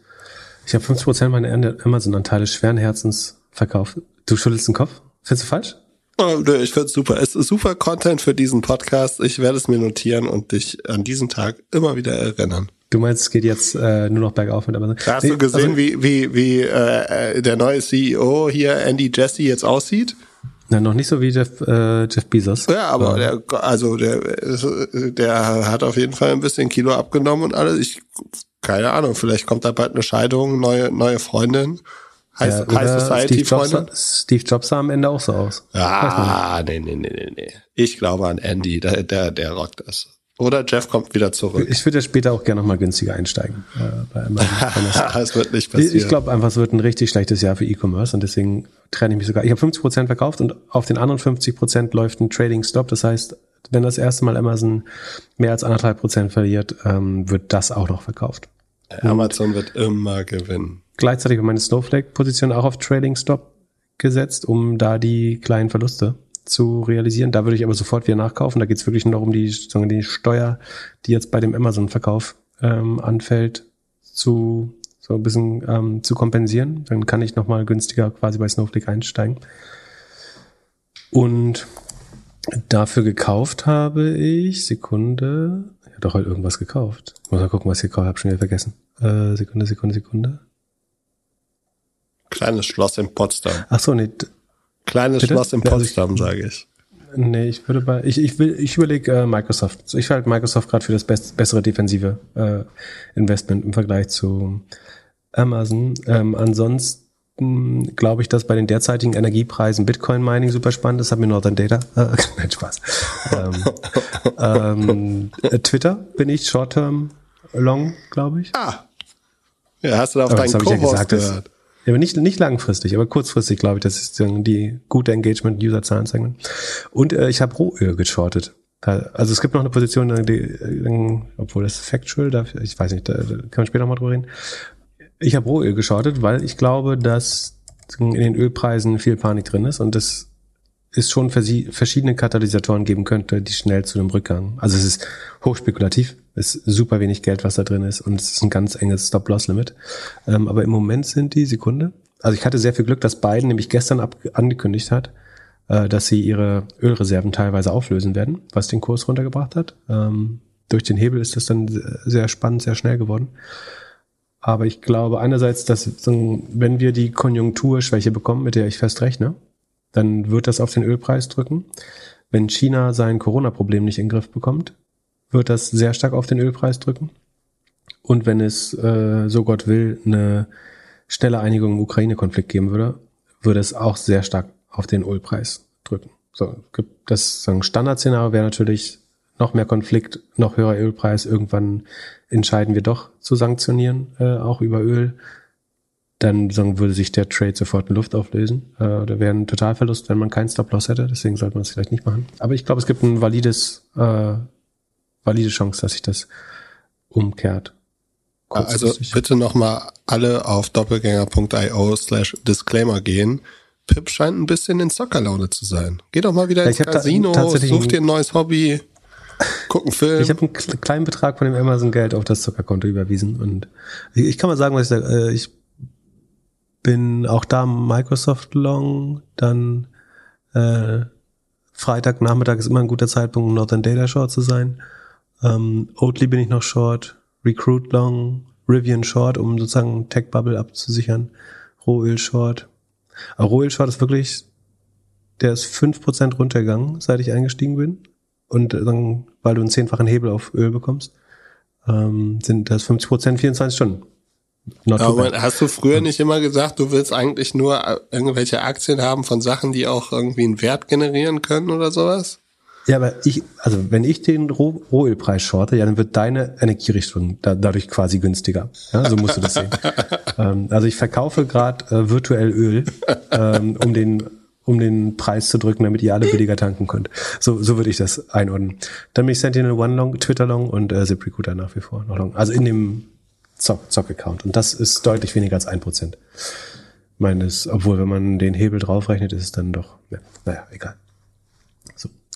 Ich habe 50% meiner Amazon-Anteile schweren Herzens verkauft. Du schüttelst den Kopf? Findest du falsch? Oh, nö, ich find's super. Es ist super Content für diesen Podcast. Ich werde es mir notieren und dich an diesen Tag immer wieder erinnern. Du meinst, es geht jetzt äh, nur noch bergauf mit Amazon? Hast Nee, du gesehen, also, wie, wie, wie äh, der neue CEO hier, Andy Jesse, jetzt aussieht? Na, noch nicht so wie Jeff, äh, Jeff Bezos. Ja, aber der, also der, der hat auf jeden Fall ein bisschen Kilo abgenommen und alles. Ich, keine Ahnung, vielleicht kommt da bald eine Scheidung, neue, neue Freundin. High, Ja, High oder Society Steve Jobs, Freundin. Steve Jobs sah am Ende auch so aus. Ah, nee, nee, nee, nee, nee. Ich glaube an Andy, der, der, der rockt das. Oder Jeff kommt wieder zurück. Ich würde ja später auch gerne noch mal günstiger einsteigen. Äh, das wird nicht Ich, passieren. ich glaube einfach, es wird ein richtig schlechtes Jahr für E-Commerce und deswegen trenne ich mich sogar. Ich habe 50 Prozent verkauft und auf den anderen 50 Prozent läuft ein Trading Stop. Das heißt, wenn das erste Mal Amazon mehr als anderthalb Prozent verliert, ähm, wird das auch noch verkauft. Amazon wird immer gewinnen. Gleichzeitig habe ich meine Snowflake-Position auch auf Trading Stop gesetzt, um da die kleinen Verluste zu realisieren. Da würde ich aber sofort wieder nachkaufen. Da geht es wirklich nur darum, die, die Steuer, die jetzt bei dem Amazon-Verkauf ähm, anfällt, zu so ein bisschen ähm, zu kompensieren. Dann kann ich nochmal günstiger quasi bei Snowflake einsteigen. Und dafür gekauft habe ich, Sekunde, ich habe doch heute irgendwas gekauft. Ich muss mal gucken, was ich gekauft habe, schon wieder vergessen. Äh, Sekunde, Sekunde, Sekunde. Kleines Schloss in Potsdam. Ach so, nee, Kleines Bitte? Schloss in Ja, also Potsdam, sage ich. nee, ich würde bei, ich, ich will, ich überlege äh, Microsoft. Ich halte Microsoft gerade für das best, bessere defensive äh, Investment im Vergleich zu Amazon. Ähm, ansonsten glaube ich, dass bei den derzeitigen Energiepreisen Bitcoin Mining super spannend ist. Hat mir Northern Data. Äh, nein, Spaß. ähm, ähm, äh, Twitter bin ich Short-Term Long, glaube ich. Ah. Ja, hast du da auf Aber deinen ja Co-Host gesagt. Ja, aber nicht, nicht langfristig, aber kurzfristig glaube ich, das ist die gute Engagement-User-Zahlen zeigen. Und äh, ich habe Rohöl geschortet. Also es gibt noch eine Position, die, äh, obwohl das factual, da, ich weiß nicht, da, da kann man später noch mal drüber reden. Ich habe Rohöl geschortet, weil ich glaube, dass in den Ölpreisen viel Panik drin ist und es ist schon verschiedene Katalysatoren geben könnte, die schnell zu einem Rückgang. Also es ist hochspekulativ, ist super wenig Geld, was da drin ist und es ist ein ganz enges Stop-Loss-Limit. Ähm, aber im Moment sind die Sekunde. Also ich hatte sehr viel Glück, dass Biden nämlich gestern ab angekündigt hat, äh, dass sie ihre Ölreserven teilweise auflösen werden, was den Kurs runtergebracht hat. Ähm, durch den Hebel ist das dann sehr spannend, sehr schnell geworden. Aber ich glaube einerseits, dass wenn wir die Konjunkturschwäche bekommen, mit der ich fest rechne, dann wird das auf den Ölpreis drücken. Wenn China sein Corona-Problem nicht in den Griff bekommt, wird das sehr stark auf den Ölpreis drücken. Und wenn es, äh, so Gott will, eine schnelle Einigung im Ukraine-Konflikt geben würde, würde es auch sehr stark auf den Ölpreis drücken. So, gibt das sagen, Standardszenario wäre natürlich noch mehr Konflikt, noch höherer Ölpreis. Irgendwann entscheiden wir doch zu sanktionieren, äh, auch über Öl. Dann sagen, würde sich der Trade sofort in Luft auflösen. Äh, da wäre ein Totalverlust, wenn man keinen Stop-Loss hätte. Deswegen sollte man es vielleicht nicht machen. Aber ich glaube, es gibt ein valides, äh, valide Chance, dass sich das umkehrt. Also bitte nochmal alle auf doppelgänger.io slash Disclaimer gehen. Pip scheint ein bisschen in Zockerlaune zu sein. Geh doch mal wieder Ja, ins Casino, such dir ein neues Hobby, guck einen Film. Ich habe einen kle- kleinen Betrag von dem Amazon Geld auf das Zuckerkonto überwiesen und ich, ich kann mal sagen, was ich sage. Äh, Ich bin auch da Microsoft Long, dann äh, Freitagnachmittag ist immer ein guter Zeitpunkt, um Northern Data Short zu sein. Ähm, Oatly bin ich noch Short, Recruit Long, Rivian Short, um sozusagen Tech Bubble abzusichern, Rohöl Short. Aber Rohöl Short ist wirklich, der ist 5% runtergegangen, seit ich eingestiegen bin und dann, weil du einen zehnfachen Hebel auf Öl bekommst, ähm, sind das 50 Prozent 24 Stunden. Not Aber hast du früher nicht immer gesagt, du willst eigentlich nur äh, irgendwelche Aktien haben von Sachen, die auch irgendwie einen Wert generieren können oder sowas? Ja, aber ich, also wenn ich den Roh Rohölpreis shorte, ja, dann wird deine Energierichtung da, dadurch quasi günstiger. Ja, so musst du das sehen. ähm, also ich verkaufe gerade äh, virtuell Öl, ähm, um den um den Preis zu drücken, damit ihr alle billiger tanken könnt. So, so würde ich das einordnen. Dann bin ich Sentinel One Long, Twitter Long und äh, ZipRecruiter nach wie vor noch Long. Also in dem Zock- Zock-Account. Und das ist deutlich weniger als ein Prozent. Meines, obwohl, wenn man den Hebel draufrechnet, ist es dann doch, ja, naja, egal.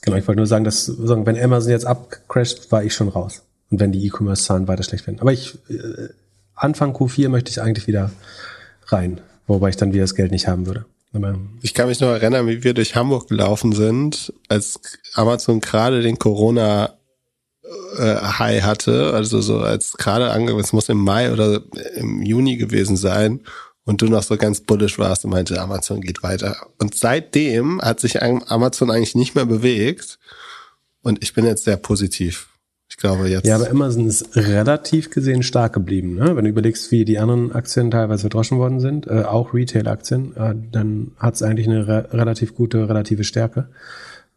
Genau, ich wollte nur sagen, dass sagen, wenn Amazon jetzt abcrasht, war ich schon raus. Und wenn die E-Commerce-Zahlen weiter schlecht werden. Aber ich äh, Anfang Q4 möchte ich eigentlich wieder rein, wobei ich dann wieder das Geld nicht haben würde. Aber Ich kann mich noch erinnern, wie wir durch Hamburg gelaufen sind, als Amazon gerade den Corona äh, High hatte, also so als gerade angefangen, es muss im Mai oder im Juni gewesen sein und du noch so ganz bullish warst und meinte, Amazon geht weiter. Und seitdem hat sich Amazon eigentlich nicht mehr bewegt und ich bin jetzt sehr positiv. Ich glaube jetzt. Ja, aber Amazon ist relativ gesehen stark geblieben. Ne? Wenn du überlegst, wie die anderen Aktien teilweise verdroschen worden sind, äh, auch Retail-Aktien, äh, dann hat es eigentlich eine re relativ gute relative Stärke.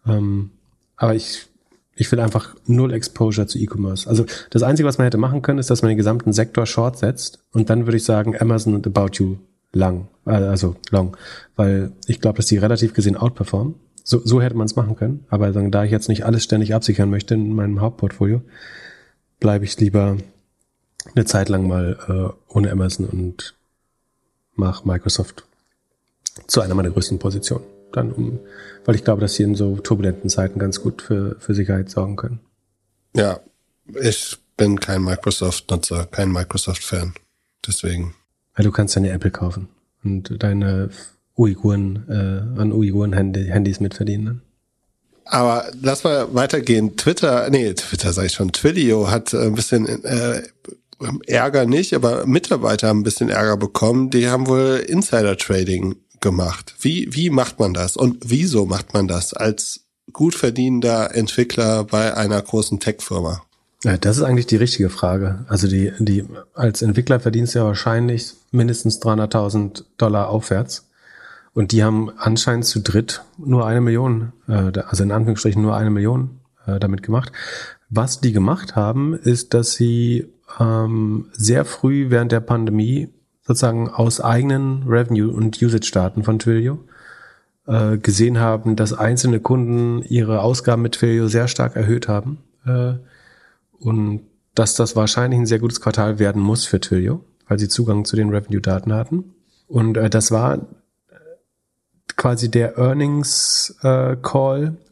Ähm, aber ich, ich will einfach null Exposure zu E-Commerce. Also das Einzige, was man hätte machen können, ist, dass man den gesamten Sektor short setzt und dann würde ich sagen, Amazon und About You lang, äh, also long, weil ich glaube, dass die relativ gesehen outperformen so, so hätte man es machen können. Aber dann, da ich jetzt nicht alles ständig absichern möchte in meinem Hauptportfolio, bleibe ich lieber eine Zeit lang mal äh, ohne Amazon und mache Microsoft zu einer meiner größten Positionen. Dann um, weil ich glaube, dass sie in so turbulenten Zeiten ganz gut für, für Sicherheit sorgen können. Ja, ich bin kein Microsoft-Nutzer, kein Microsoft-Fan. Deswegen. Weil du kannst ja eine Apple kaufen und deine Uiguren, äh, an Uiguren-Handys mitverdienen. Ne? Aber lass mal weitergehen. Twitter, nee, Twitter sage ich schon, Twilio hat ein bisschen äh, Ärger nicht, aber Mitarbeiter haben ein bisschen Ärger bekommen. Die haben wohl Insider-Trading gemacht. Wie, wie macht man das? Und wieso macht man das als gut verdienender Entwickler bei einer großen Tech-Firma? Ja, das ist eigentlich die richtige Frage. Also die, die, als Entwickler verdienst du ja wahrscheinlich mindestens 300.000 Dollar aufwärts. Und die haben anscheinend zu dritt nur eine Million, äh, also in Anführungsstrichen nur eine Million äh, damit gemacht. Was die gemacht haben, ist, dass sie ähm, sehr früh während der Pandemie sozusagen aus eigenen Revenue- und Usage-Daten von Twilio äh, gesehen haben, dass einzelne Kunden ihre Ausgaben mit Twilio sehr stark erhöht haben äh, und dass das wahrscheinlich ein sehr gutes Quartal werden muss für Twilio, weil sie Zugang zu den Revenue-Daten hatten. Und äh, das war quasi der Earnings äh,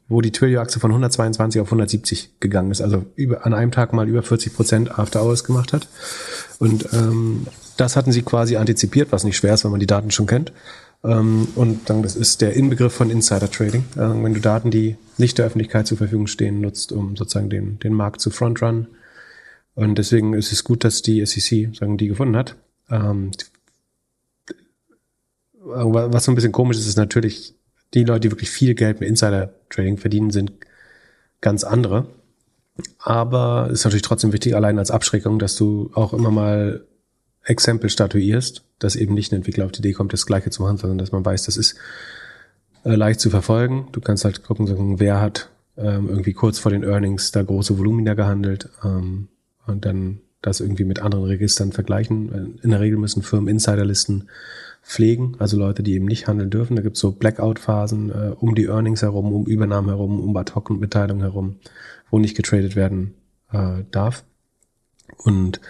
wo die Twilio-Aktie von 122 auf 170 gegangen ist, also über, an einem Tag mal über 40 Prozent After Hours gemacht hat. Und ähm, das hatten sie quasi antizipiert, was nicht schwer ist, wenn man die Daten schon kennt. Ähm, und dann, das ist der Inbegriff von Insider Trading. Äh, wenn du Daten, die nicht der Öffentlichkeit zur Verfügung stehen, nutzt, um sozusagen den, den Markt zu frontrun. Und deswegen ist es gut, dass die SEC sagen, die gefunden hat. Ähm, was so ein bisschen komisch ist, ist natürlich, die Leute, die wirklich viel Geld mit Insider-Trading verdienen, sind ganz andere. Aber ist natürlich trotzdem wichtig, allein als Abschreckung, dass du auch immer mal Exempel statuierst, dass eben nicht ein Entwickler auf die Idee kommt, das Gleiche zu machen, sondern dass man weiß, das ist äh, leicht zu verfolgen. Du kannst halt gucken, wer hat ähm, irgendwie kurz vor den Earnings da große Volumina gehandelt ähm, und dann das irgendwie mit anderen Registern vergleichen. In der Regel müssen Firmen Insiderlisten pflegen, also Leute, die eben nicht handeln dürfen. Da gibt es so Blackout-Phasen äh, um die Earnings herum, um Übernahmen herum, um Ad-Hoc-Mitteilungen herum, wo nicht getradet werden äh, darf. Und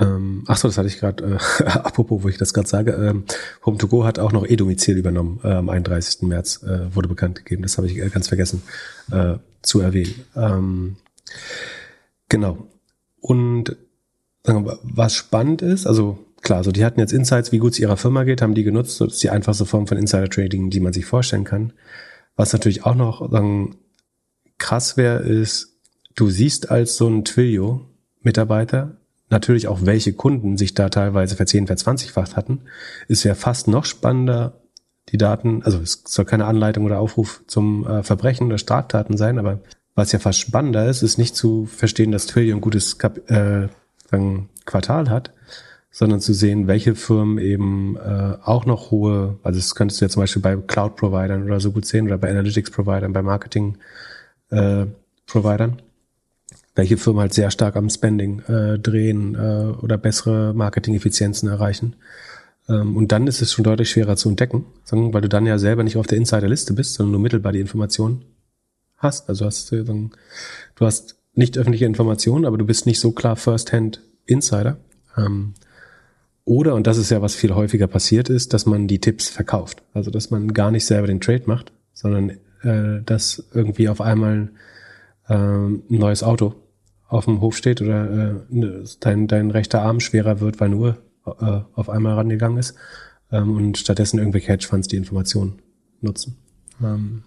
ähm, ach so, das hatte ich gerade, äh, apropos, wo ich das gerade sage, ähm, Home2Go hat auch noch E-Domizil übernommen äh, am 31. März, äh, wurde bekannt gegeben. Das habe ich äh, ganz vergessen äh, zu erwähnen. Ähm, genau. Und wir, was spannend ist, also klar, so die hatten jetzt Insights, wie gut es ihrer Firma geht, haben die genutzt. Das ist die einfachste Form von Insider Trading, die man sich vorstellen kann. Was natürlich auch noch sagen, krass wäre, ist, du siehst als so ein Twilio-Mitarbeiter natürlich auch, welche Kunden sich da teilweise verzehn, verzwanzigfacht hatten. Es wäre fast noch spannender, die Daten, also es soll keine Anleitung oder Aufruf zum äh, Verbrechen oder Straftaten sein, aber was ja fast spannender ist, ist nicht zu verstehen, dass Twilio ein gutes Kap äh, sagen, Quartal hat, sondern zu sehen, welche Firmen eben äh, auch noch hohe, also das könntest du ja zum Beispiel bei Cloud-Providern oder so gut sehen oder bei Analytics-Providern, bei Marketing-Providern, äh, welche Firmen halt sehr stark am Spending äh, drehen äh, oder bessere Marketing-Effizienzen erreichen. Ähm, und dann ist es schon deutlich schwerer zu entdecken, weil du dann ja selber nicht auf der Insider-Liste bist, sondern nur mittelbar die Informationen hast. Also hast du, du hast nicht öffentliche Informationen, aber du bist nicht so klar First-Hand Insider. Ähm, oder, und das ist ja, was viel häufiger passiert ist, dass man die Tipps verkauft. Also, dass man gar nicht selber den Trade macht, sondern äh, dass irgendwie auf einmal ähm, ein neues Auto auf dem Hof steht oder äh, ne, dein, dein rechter Arm schwerer wird, weil Uhr äh, auf einmal rangegangen ist ähm, und stattdessen irgendwelche Hedgefonds die Informationen nutzen. Ähm,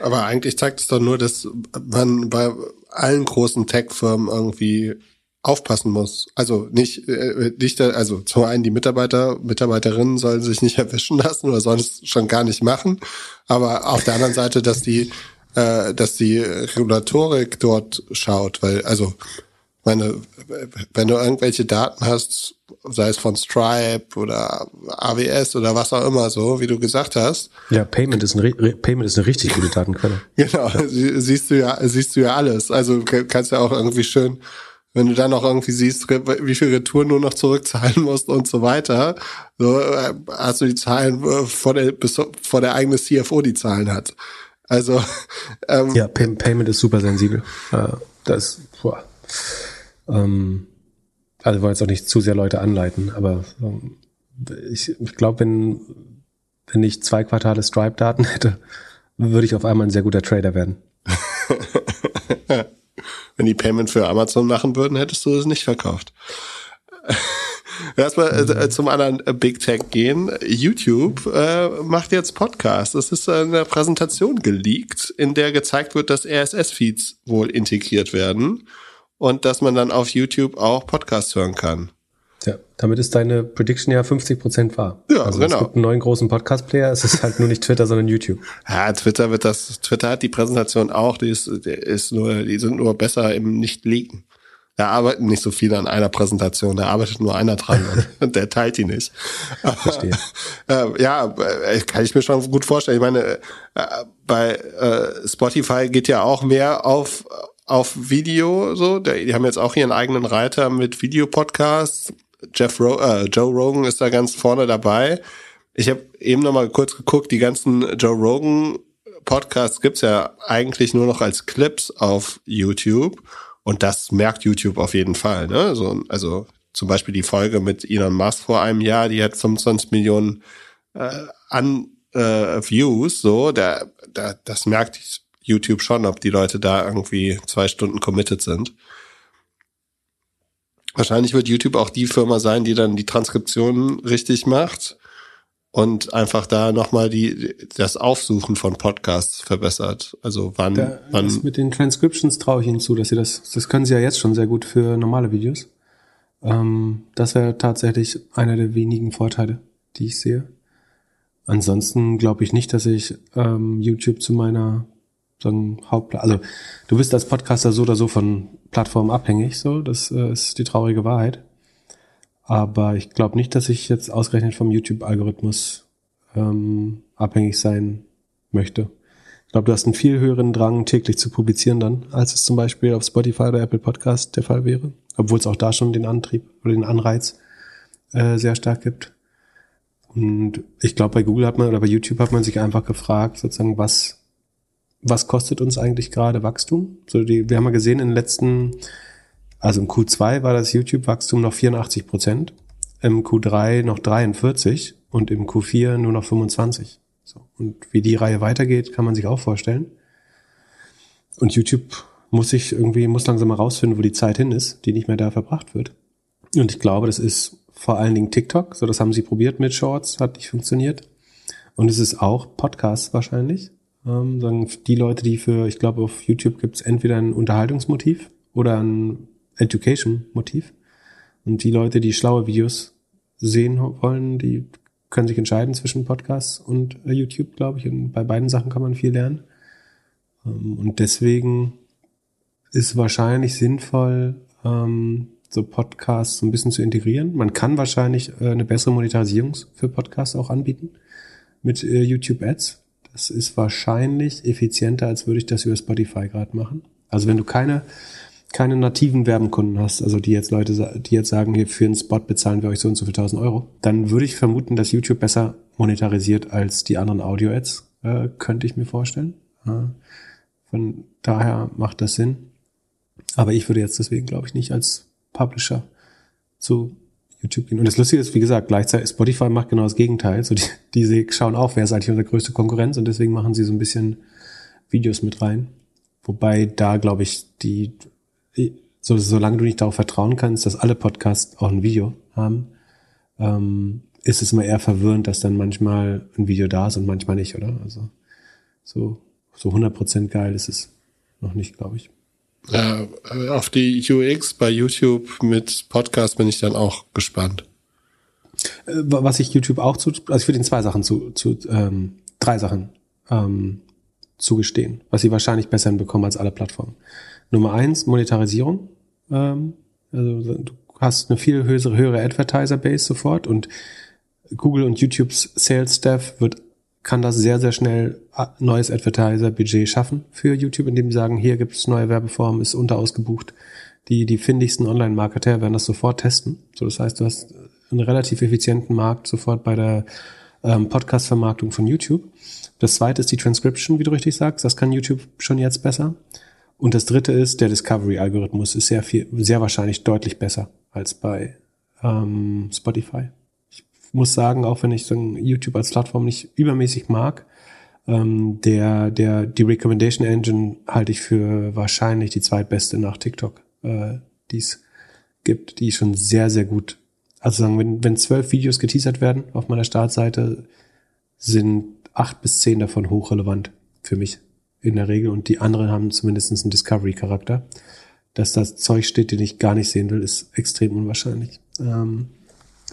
Aber eigentlich zeigt es doch nur, dass man bei allen großen Tech-Firmen irgendwie aufpassen muss. Also nicht, äh, nicht, also zum einen die Mitarbeiter, Mitarbeiterinnen sollen sich nicht erwischen lassen oder sollen es schon gar nicht machen. Aber auf der anderen Seite, dass die, äh, dass die Regulatorik dort schaut, weil, also, meine, wenn du irgendwelche Daten hast, sei es von Stripe oder AWS oder was auch immer so, wie du gesagt hast. Ja, Payment ist, ein, Payment ist eine richtig gute Datenquelle. genau, siehst du ja, siehst du ja alles. Also kannst ja auch irgendwie schön wenn du dann noch irgendwie siehst, wie viel Retouren du noch zurückzahlen musst und so weiter, so äh, hast du die Zahlen äh, vor der, bis vor der eigene CFO die Zahlen hat. Also ähm, ja, Pay Payment ist super sensibel. Äh, das, boah. Ähm, also wollte jetzt auch nicht zu sehr Leute anleiten, aber ähm, ich, ich glaube, wenn wenn ich zwei Quartale Stripe-Daten hätte, würde ich auf einmal ein sehr guter Trader werden. Wenn die Payment für Amazon machen würden, hättest du es nicht verkauft. Erstmal äh, zum anderen äh, Big Tech gehen. YouTube äh, macht jetzt Podcast. Das ist eine Präsentation geleakt, in der gezeigt wird, dass RSS-Feeds wohl integriert werden und dass man dann auf YouTube auch Podcasts hören kann. Ja, damit ist deine Prediction ja 50 Prozent wahr. Ja, also genau. Es gibt einen neuen großen Podcast-Player. Es ist halt nur nicht Twitter, sondern YouTube. Ja, Twitter wird das, Twitter hat die Präsentation auch, die ist, die ist nur, die sind nur besser im Nicht-Leaken. Da arbeiten nicht so viele an einer Präsentation, da arbeitet nur einer dran und der teilt die nicht. Verstehe. äh, ja, äh, kann ich mir schon gut vorstellen. Ich meine, äh, bei Spotify geht ja auch mehr auf auf Video so. Die haben jetzt auch ihren eigenen Reiter mit Videopodcasts. Jeff Ro äh, Joe Rogan ist da ganz vorne dabei. Ich habe eben noch mal kurz geguckt, die ganzen Joe Rogan Podcasts gibt's ja eigentlich nur noch als Clips auf YouTube und das merkt YouTube auf jeden Fall. Ne? So, also zum Beispiel die Folge mit Elon Musk vor einem Jahr, die hat 25 Millionen äh, an äh, Views. So, da, da, das merkt YouTube schon, ob die Leute da irgendwie zwei Stunden committed sind. Wahrscheinlich wird YouTube auch die Firma sein, die dann die Transkriptionen richtig macht und einfach da nochmal die, das Aufsuchen von Podcasts verbessert. Also wann, Da wann. mit den Transcriptions traue ich Ihnen zu, dass Sie das, das können Sie ja jetzt schon sehr gut für normale Videos. Ähm, das wäre tatsächlich einer der wenigen Vorteile, die ich sehe. Ansonsten glaube ich nicht, dass ich ähm, YouTube zu meiner sagen, Haupt, also du bist als Podcaster so oder so von Plattformen abhängig, so, das äh, ist die traurige Wahrheit. Aber ich glaube nicht, dass ich jetzt ausgerechnet vom YouTube-Algorithmus ähm, abhängig sein möchte. Ich glaube, du hast einen viel höheren Drang, täglich zu publizieren dann, als es zum Beispiel auf Spotify oder Apple Podcast der Fall wäre. Obwohl es auch da schon den Antrieb oder den Anreiz äh, sehr stark gibt. Und ich glaube, bei Google hat man oder bei YouTube hat man sich einfach gefragt, sozusagen, was, was kostet uns eigentlich gerade Wachstum? So die, wir haben ja gesehen in den letzten, also im Q2 war das YouTube-Wachstum noch 84 Prozent, im Q3 noch 43% und im Q4 nur noch 25. So. Und wie die Reihe weitergeht, kann man sich auch vorstellen. Und YouTube muss sich irgendwie, muss langsam mal rausfinden, wo die Zeit hin ist, die nicht mehr da verbracht wird. Und ich glaube, das ist vor allen Dingen TikTok. So, das haben sie probiert mit Shorts, hat nicht funktioniert. Und es ist auch Podcasts wahrscheinlich. Ähm, sagen die Leute, die für, ich glaube, auf YouTube gibt es entweder ein Unterhaltungsmotiv oder ein Education-Motiv. Und die Leute, die schlaue Videos sehen wollen, die können sich entscheiden zwischen Podcasts und äh, YouTube, glaube ich. Und bei beiden Sachen kann man viel lernen. Ähm, und deswegen ist wahrscheinlich sinnvoll, ähm, so Podcasts so ein bisschen zu integrieren. Man kann wahrscheinlich äh, eine bessere Monetarisierung für Podcasts auch anbieten mit äh, YouTube Ads. Das ist wahrscheinlich effizienter, als würde ich das über Spotify gerade machen. Also wenn du keine keine nativen Werbenkunden hast, also die jetzt Leute, die jetzt sagen, hier für einen Spot bezahlen wir euch so und so viel tausend Euro, dann würde ich vermuten, dass YouTube besser monetarisiert als die anderen Audio-Ads, äh, könnte ich mir vorstellen. Von daher macht das Sinn. Aber ich würde jetzt deswegen, glaube ich, nicht als Publisher zu YouTube gehen. Und das Lustige ist, wie gesagt, gleichzeitig Spotify macht genau das Gegenteil. So die, die schauen auch, wer ist eigentlich unsere größte Konkurrenz und deswegen machen sie so ein bisschen Videos mit rein. Wobei da, glaube ich, die, so, solange du nicht darauf vertrauen kannst, dass alle Podcasts auch ein Video haben, ähm, ist es immer eher verwirrend, dass dann manchmal ein Video da ist und manchmal nicht, oder? Also so, so 100% geil ist es noch nicht, glaube ich. Ja, äh, auf die UX bei YouTube mit Podcast bin ich dann auch gespannt. Äh, Was ich YouTube auch zu, also ich würde Ihnen zwei Sachen zu, zu ähm, drei Sachen ähm, zugestehen, was sie wahrscheinlich besser hinbekommen als alle Plattformen. Nummer eins, Monetarisierung. Ähm, also du hast eine viel höhere, höhere Advertiser-Base sofort und Google und YouTubes Sales Staff wird kann das sehr, sehr schnell neues Advertiser-Budget schaffen für YouTube, indem sie sagen, hier gibt es neue Werbeformen, ist unterausgebucht. Die, die findigsten Online-Marketer werden das sofort testen. So, das heißt, du hast einen relativ effizienten Markt sofort bei der ähm, Podcast-Vermarktung von YouTube. Das zweite ist die Transcription, wie du richtig sagst. Das kann YouTube schon jetzt besser. Und das dritte ist, der Discovery-Algorithmus ist sehr viel, sehr wahrscheinlich deutlich besser als bei ähm, Spotify muss sagen, auch wenn ich so YouTube als Plattform nicht übermäßig mag, ähm, der, der, die Recommendation Engine halte ich für wahrscheinlich die zweitbeste nach TikTok, äh, die es gibt, die schon sehr, sehr gut. Also sagen, wenn, wenn zwölf Videos geteasert werden auf meiner Startseite, sind acht bis zehn davon hochrelevant für mich in der Regel und die anderen haben zumindest einen Discovery-Charakter. Dass das Zeug steht, den ich gar nicht sehen will, ist extrem unwahrscheinlich. Ähm,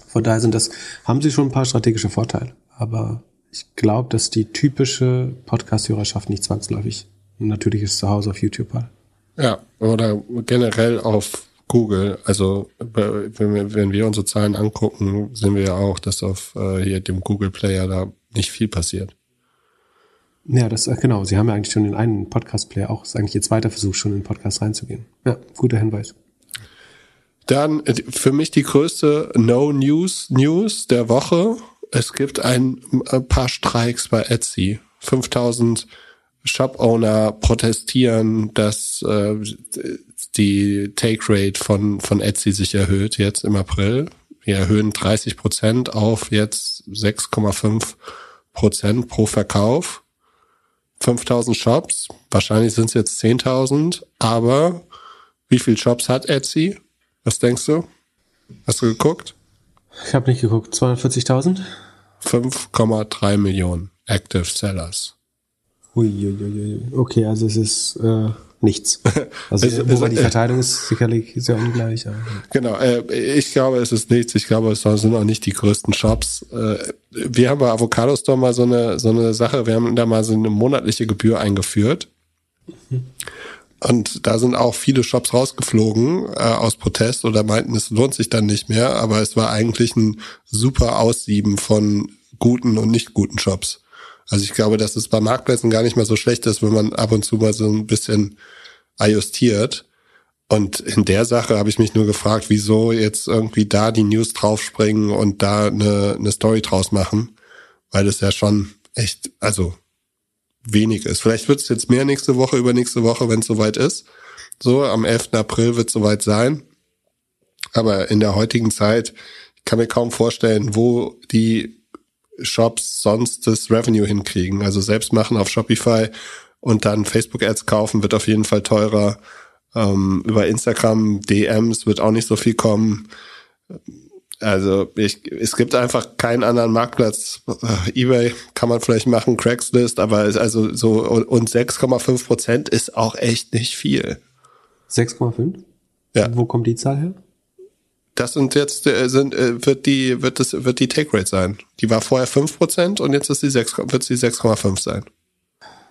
von daher sind das, haben sie schon ein paar strategische Vorteile. Aber ich glaube, dass die typische Podcast-Hörerschaft nicht zwangsläufig ein natürliches Zuhause auf YouTube hat. Ja, oder generell auf Google. Also wenn wir, unsere Zahlen angucken, sehen wir ja auch, dass auf äh, hier dem Google Player da nicht viel passiert. Ja, das äh, genau. Sie haben ja eigentlich schon den einen Podcast-Player auch. Ist eigentlich ihr zweiter Versuch, schon in den Podcast reinzugehen. Ja, guter Hinweis. Dann äh, für mich die größte No News News der Woche. Es gibt ein, ein paar Streiks bei Etsy. 5000 Shop-Owner protestieren, dass äh, die Take Rate von, von Etsy sich erhöht jetzt im April. Wir erhöhen 30 Prozent auf jetzt 6,5 Prozent pro Verkauf. 5000 Shops, wahrscheinlich sind es jetzt 10.000, aber wie viel Shops hat Etsy? Was denkst du? Hast du geguckt? Ich habe nicht geguckt. 240.000? 5,3 Millionen Active Sellers. Uiuiui. Okay, also es ist äh, nichts. Also es, wobei es, die Verteilung ist sicherlich sehr ungleich. Aber. Genau, äh, ich glaube, es ist nichts. Ich glaube, es sind auch nicht die größten Shops. Äh, wir haben bei Avocado Store mal so eine so eine Sache. Wir haben da mal so eine monatliche Gebühr eingeführt. Mhm. Und da sind auch viele Shops rausgeflogen äh, aus Protest oder meinten, es lohnt sich dann nicht mehr. Aber es war eigentlich ein super Aussieben von guten und nicht guten Shops. Also ich glaube, dass es bei Marktplätzen gar nicht mal so schlecht ist, wenn man ab und zu mal so ein bisschen ajustiert. Und in der Sache habe ich mich nur gefragt, wieso jetzt irgendwie da die News draufspringen und da eine, eine Story draus machen. Weil es ja schon echt, also wenig ist. Vielleicht wird es jetzt mehr nächste Woche, übernächste Woche, wenn es soweit ist. So, am 11. April wird es soweit sein. Aber in der heutigen Zeit, kann mir kaum vorstellen, wo die Shops sonst das Revenue hinkriegen. Also selbst machen auf Shopify und dann Facebook-Ads kaufen wird auf jeden Fall teurer. Ähm, über Instagram DMs wird auch nicht so viel kommen. Also ich, es gibt einfach keinen anderen Marktplatz. Äh, eBay kann man vielleicht machen, Craigslist, aber ist also so und 6,5 Prozent ist auch echt nicht viel. 6,5? Ja. Wo kommt die Zahl her? Das sind jetzt äh, sind äh, wird die wird das wird die Take Rate sein. Die war vorher 5 Prozent und jetzt ist die 6 wird sie 6,5 sein.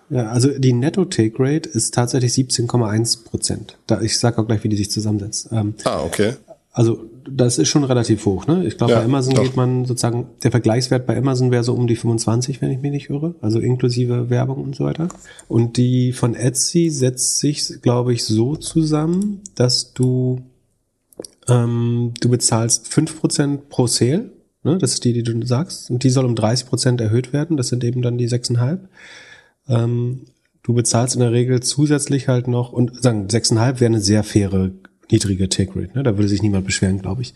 Ja, also die Netto Take Rate ist tatsächlich 17,1 Prozent. Da ich sage auch gleich, wie die sich zusammensetzt. Ähm, ah, okay. Also das ist schon relativ hoch, ne? Ich glaube, ja, bei Amazon doch. geht man sozusagen, der Vergleichswert bei Amazon wäre so um die 25, wenn ich mich nicht irre, also inklusive Werbung und so weiter. Und die von Etsy setzt sich, glaube ich, so zusammen, dass du ähm, du bezahlst fünf Prozent pro Sale, ne? Das ist die, die du sagst, und die soll um 30 Prozent erhöht werden, das sind eben dann die 6,5. Ähm, du bezahlst in der Regel zusätzlich halt noch, und sagen, 6,5 wäre eine sehr faire niedrige Take Rate. Ne? Da würde sich niemand beschweren, glaube ich.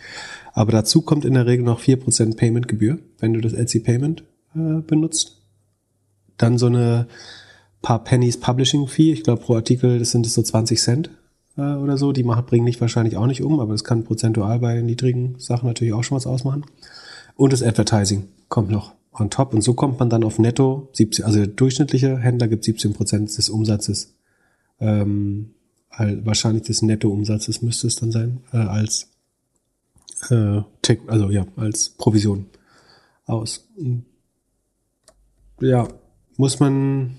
Aber dazu kommt in der Regel noch vier Prozent Payment-Gebühr, wenn du das Etsy Payment äh, benutzt. Dann so eine paar Pennies Publishing Fee. Ich glaube, pro Artikel, das sind es so 20 Cent äh, oder so. Die machen, bringen dich wahrscheinlich auch nicht um, aber das kann prozentual bei niedrigen Sachen natürlich auch schon was ausmachen. Und das Advertising kommt noch on top. Und so kommt man dann auf netto 17, also der durchschnittliche Händler gibt 17 Prozent des Umsatzes. Ähm, wahrscheinlich des Nettoumsatzes müsste es dann sein, äh, als äh, Tech, also ja, als Provision aus. Ja, muss man,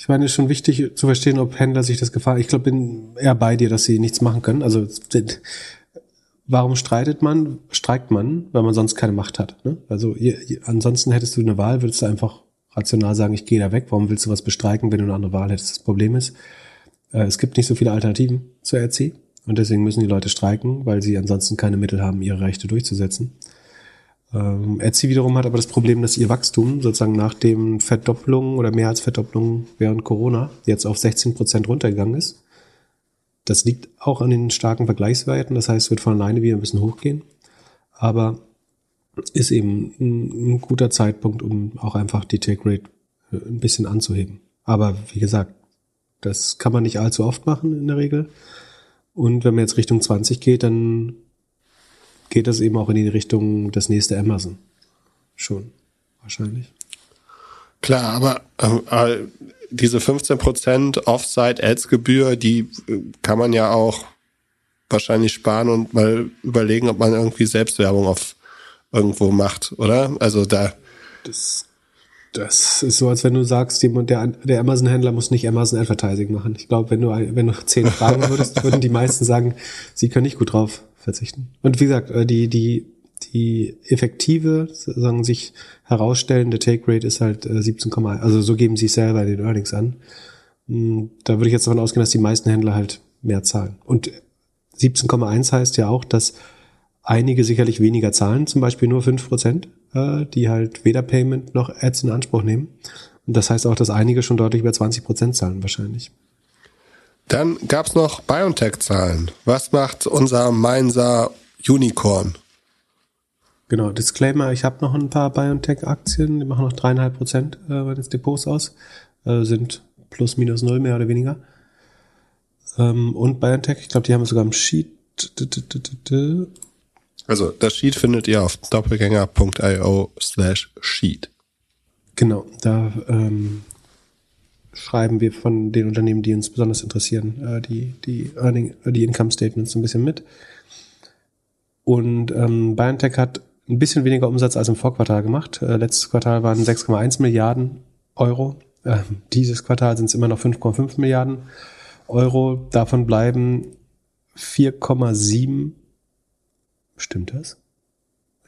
ich meine, es ist schon wichtig zu verstehen, ob Händler sich das gefallen. Ich glaube, bin eher bei dir, dass sie nichts machen können. Also warum streitet man? Streikt man, weil man sonst keine Macht hat. Ne? Also ihr, ihr, ansonsten hättest du eine Wahl, würdest du einfach rational sagen, ich gehe da weg. Warum willst du was bestreiken, wenn du eine andere Wahl hättest? Das Problem ist, äh, es gibt nicht so viele Alternativen zur RC und deswegen müssen die Leute streiken, weil sie ansonsten keine Mittel haben, ihre Rechte durchzusetzen. Ähm, RC wiederum hat aber das Problem, dass ihr Wachstum sozusagen nach dem Verdopplung oder mehr als Verdopplung während Corona jetzt auf 16 Prozent runtergegangen ist. Das liegt auch an den starken Vergleichswerten, das heißt, es wird von alleine wieder ein bisschen hochgehen. Aber ist eben ein, ein guter Zeitpunkt, um auch einfach die Take Rate äh, ein bisschen anzuheben. Aber wie gesagt, das kann man nicht allzu oft machen in der Regel. Und wenn man jetzt Richtung 20 geht, dann geht das eben auch in die Richtung das nächste Amazon. Schon, wahrscheinlich. Klar, aber äh, diese 15% Offsite-Ads-Gebühr, die äh, kann man ja auch wahrscheinlich sparen und mal überlegen, ob man irgendwie Selbstwerbung auf irgendwo macht, oder? Also da. Das das ist so, als wenn du sagst, jemand, der, der Amazon-Händler muss nicht Amazon Advertising machen. Ich glaube, wenn du, wenn du zehn fragen würdest, würden die meisten sagen, sie können nicht gut drauf verzichten. Und wie gesagt, äh, die, die, die effektive, sagen sich herausstellende Take Rate ist halt 17, äh, also so geben sie es selber in den Earnings an. Hm, da würde ich jetzt davon ausgehen, dass die meisten Händler halt mehr zahlen. Und 17,1 heißt ja auch, dass einige sicherlich weniger zahlen, zum Beispiel nur fünf Prozent äh, die halt weder Payment noch Ads in Anspruch nehmen. Und das heißt auch, dass einige schon deutlich über 20 Prozent zahlen wahrscheinlich. Dann gab's noch BioNTech-Zahlen. Was macht unser Mainzer Unicorn? Genau, Disclaimer, ich habe noch ein paar BioNTech-Aktien, die machen noch dreieinhalb Prozent äh, meines Depots aus, äh, sind plus minus null mehr oder weniger. Ähm, und BioNTech, ich glaube, die haben sogar im Sheet also das Sheet findet ihr auf doppelgänger.io slash sheet. Genau, da ähm, schreiben wir von den Unternehmen, die uns besonders interessieren, äh, die, die Earning, äh, die Income Statements ein bisschen mit. Und ähm, BioNTech hat ein bisschen weniger Umsatz als im Vorquartal gemacht. Äh, letztes Quartal waren 6,1 Milliarden Euro. Äh, dieses Quartal sind es immer noch 5,5 Milliarden Euro. Davon bleiben 4,7 Stimmt das?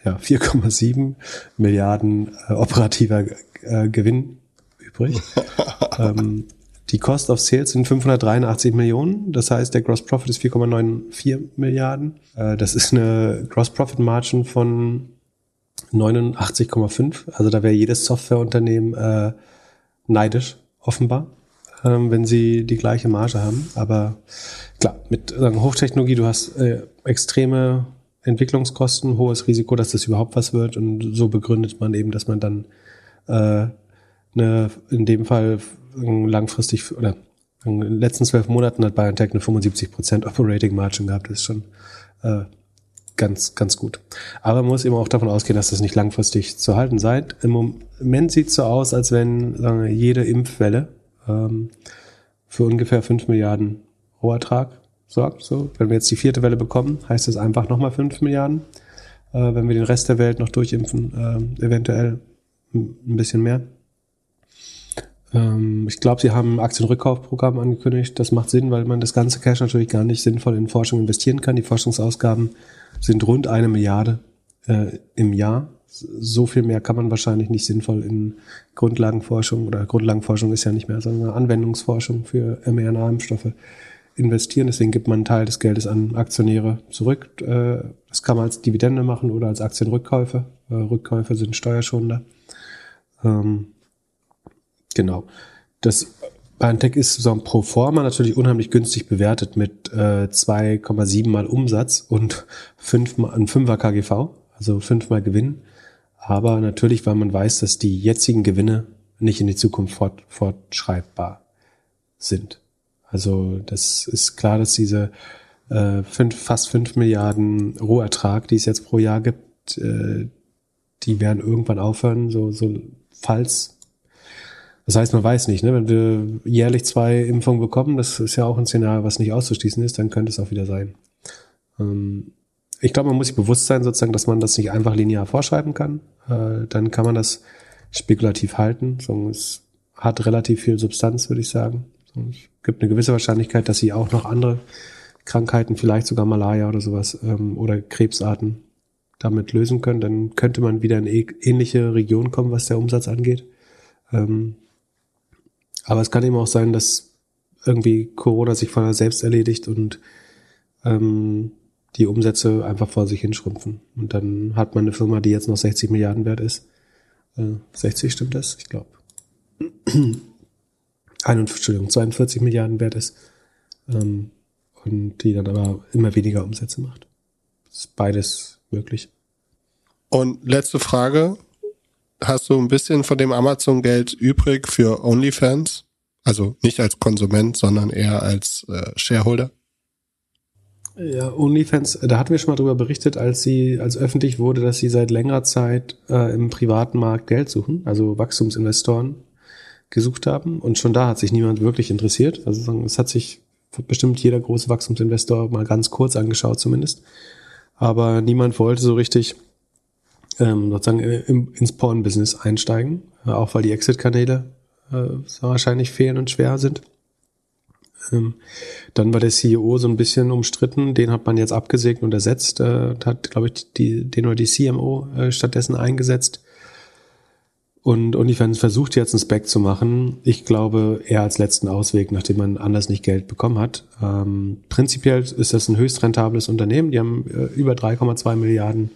Ja, 4,7 Milliarden äh, operativer äh, Gewinn übrig. ähm, die Cost of Sales sind 583 Millionen. Das heißt, der Gross Profit ist 4,94 Milliarden. Äh, das ist eine Gross Profit Margin von 89,5. Also da wäre jedes Softwareunternehmen äh, neidisch, offenbar, ähm, wenn sie die gleiche Marge haben. Aber klar, mit sagen, Hochtechnologie, du hast äh, extreme Entwicklungskosten, hohes Risiko, dass das überhaupt was wird. Und so begründet man eben, dass man dann äh, eine, in dem Fall langfristig oder in den letzten zwölf Monaten hat BioNTech eine 75% Operating Margin gehabt. Das ist schon äh, ganz, ganz gut. Aber man muss eben auch davon ausgehen, dass das nicht langfristig zu halten sei. Im Moment sieht es so aus, als wenn wir, jede Impfwelle ähm, für ungefähr 5 Milliarden Rohertrag sorgt. So, wenn wir jetzt die vierte Welle bekommen, heißt es einfach nochmal fünf Milliarden. Äh, wenn wir den Rest der Welt noch durchimpfen, äh, eventuell ein bisschen mehr. Ähm, ich glaube, sie haben ein Aktienrückkaufprogramm angekündigt. Das macht Sinn, weil man das ganze Cash natürlich gar nicht sinnvoll in Forschung investieren kann. Die Forschungsausgaben sind rund eine Milliarde äh, im Jahr. So viel mehr kann man wahrscheinlich nicht sinnvoll in Grundlagenforschung oder Grundlagenforschung ist ja nicht mehr, sondern Anwendungsforschung für mRNA-Impfstoffe investieren. Deswegen gibt man einen Teil des Geldes an Aktionäre zurück. Äh, das kann man als Dividende machen oder als Aktienrückkäufe. Äh, Rückkäufe sind steuerschonender. Ähm, genau. Das BioNTech ist so ein pro forma natürlich unheimlich günstig bewertet mit 2,7 mal Umsatz und 5 mal, ein 5er KGV, also 5 mal Gewinn. Aber natürlich, weil man weiß, dass die jetzigen Gewinne nicht in die Zukunft fort, fortschreibbar sind. Also das ist klar, dass diese äh, fünf, fast fünf Milliarden Rohertrag, die es jetzt pro Jahr gibt, äh, die werden irgendwann aufhören, so, so falls. Das heißt, man weiß nicht, ne? wenn wir jährlich zwei Impfungen bekommen, das ist ja auch ein Szenario, was nicht auszuschließen ist, dann könnte es auch wieder sein. Ähm, ich glaube, man muss sich bewusst sein, sozusagen, dass man das nicht einfach linear vorschreiben kann. Äh, dann kann man das spekulativ halten. Es hat relativ viel Substanz, würde ich sagen. Es gibt eine gewisse Wahrscheinlichkeit, dass sie auch noch andere Krankheiten, vielleicht sogar Malaria oder sowas, ähm, oder Krebsarten damit lösen können. Dann könnte man wieder in ähnliche Regionen kommen, was der Umsatz angeht. Ähm, aber es kann eben auch sein, dass irgendwie Corona sich von selbst erledigt und ähm, die Umsätze einfach vor sich hinschrumpfen. Und dann hat man eine Firma, die jetzt noch 60 Milliarden wert ist. Äh, 60 stimmt das? Ich glaube. 42 Milliarden wert ist. Ähm, und die dann aber immer weniger Umsätze macht. Ist beides möglich. Und letzte Frage. Hast du ein bisschen von dem Amazon-Geld übrig für OnlyFans? Also nicht als Konsument, sondern eher als äh, Shareholder? Ja, OnlyFans, da hatten wir schon mal drüber berichtet, als sie, als öffentlich wurde, dass sie seit längerer Zeit äh, im privaten Markt Geld suchen, also Wachstumsinvestoren gesucht haben. Und schon da hat sich niemand wirklich interessiert. Also es hat sich bestimmt jeder große Wachstumsinvestor mal ganz kurz angeschaut zumindest. Aber niemand wollte so richtig ähm, sozusagen im, ins Porn-Business einsteigen, äh, auch weil die Exit-Kanäle äh, wahrscheinlich fehlen und schwer sind. Ähm, dann war der CEO so ein bisschen umstritten, den hat man jetzt abgesägt und ersetzt, äh, hat, glaube ich, die, den oder die CMO äh, stattdessen eingesetzt. Und OnlyFans versucht jetzt ein Spec zu machen. Ich glaube, eher als letzten Ausweg, nachdem man anders nicht Geld bekommen hat. Ähm, prinzipiell ist das ein höchst rentables Unternehmen. Die haben äh, über 3,2 Milliarden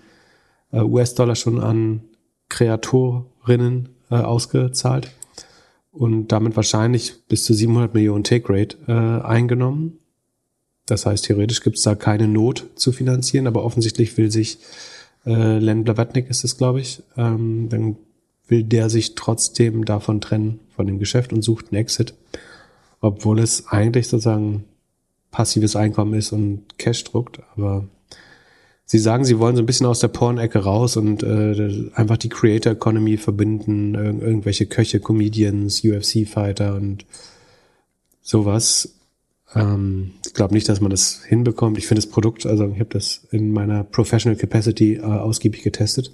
äh, US-Dollar schon an Kreatorinnen äh, ausgezahlt und damit wahrscheinlich bis zu 700 Millionen Take Rate äh, eingenommen. Das heißt, theoretisch gibt es da keine Not zu finanzieren, aber offensichtlich will sich äh, Len Blavatnik ist es, glaube ich, ähm, dann will der sich trotzdem davon trennen, von dem Geschäft und sucht einen Exit, obwohl es eigentlich sozusagen passives Einkommen ist und Cash druckt, aber Sie sagen, Sie wollen so ein bisschen aus der Porn-Ecke raus und äh, einfach die Creator Economy verbinden, ir irgendwelche Köche, Comedians, UFC-Fighter und sowas. Ähm, ich glaube nicht, dass man das hinbekommt. Ich finde das Produkt, also ich habe das in meiner Professional Capacity äh, ausgiebig getestet.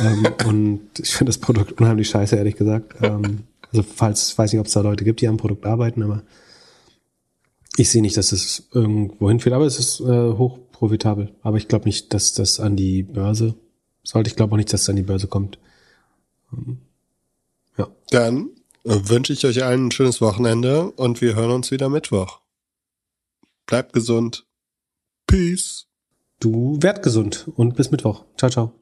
ähm, und ich finde das Produkt unheimlich scheiße, ehrlich gesagt. Ähm, also falls, weiß nicht, ob es da Leute gibt, die am Produkt arbeiten, aber ich sehe nicht, dass es irgendwo hinführt, aber es ist äh, hoch profitabel. Aber ich glaube nicht, dass das an die Börse sollte. Ich glaube auch nicht, dass es an die Börse kommt. Ähm, ja. Dann äh, wünsche ich euch allen ein schönes Wochenende und wir hören uns wieder Mittwoch. Bleibt gesund. Peace. Du werd gesund und bis Mittwoch. Ciao, ciao.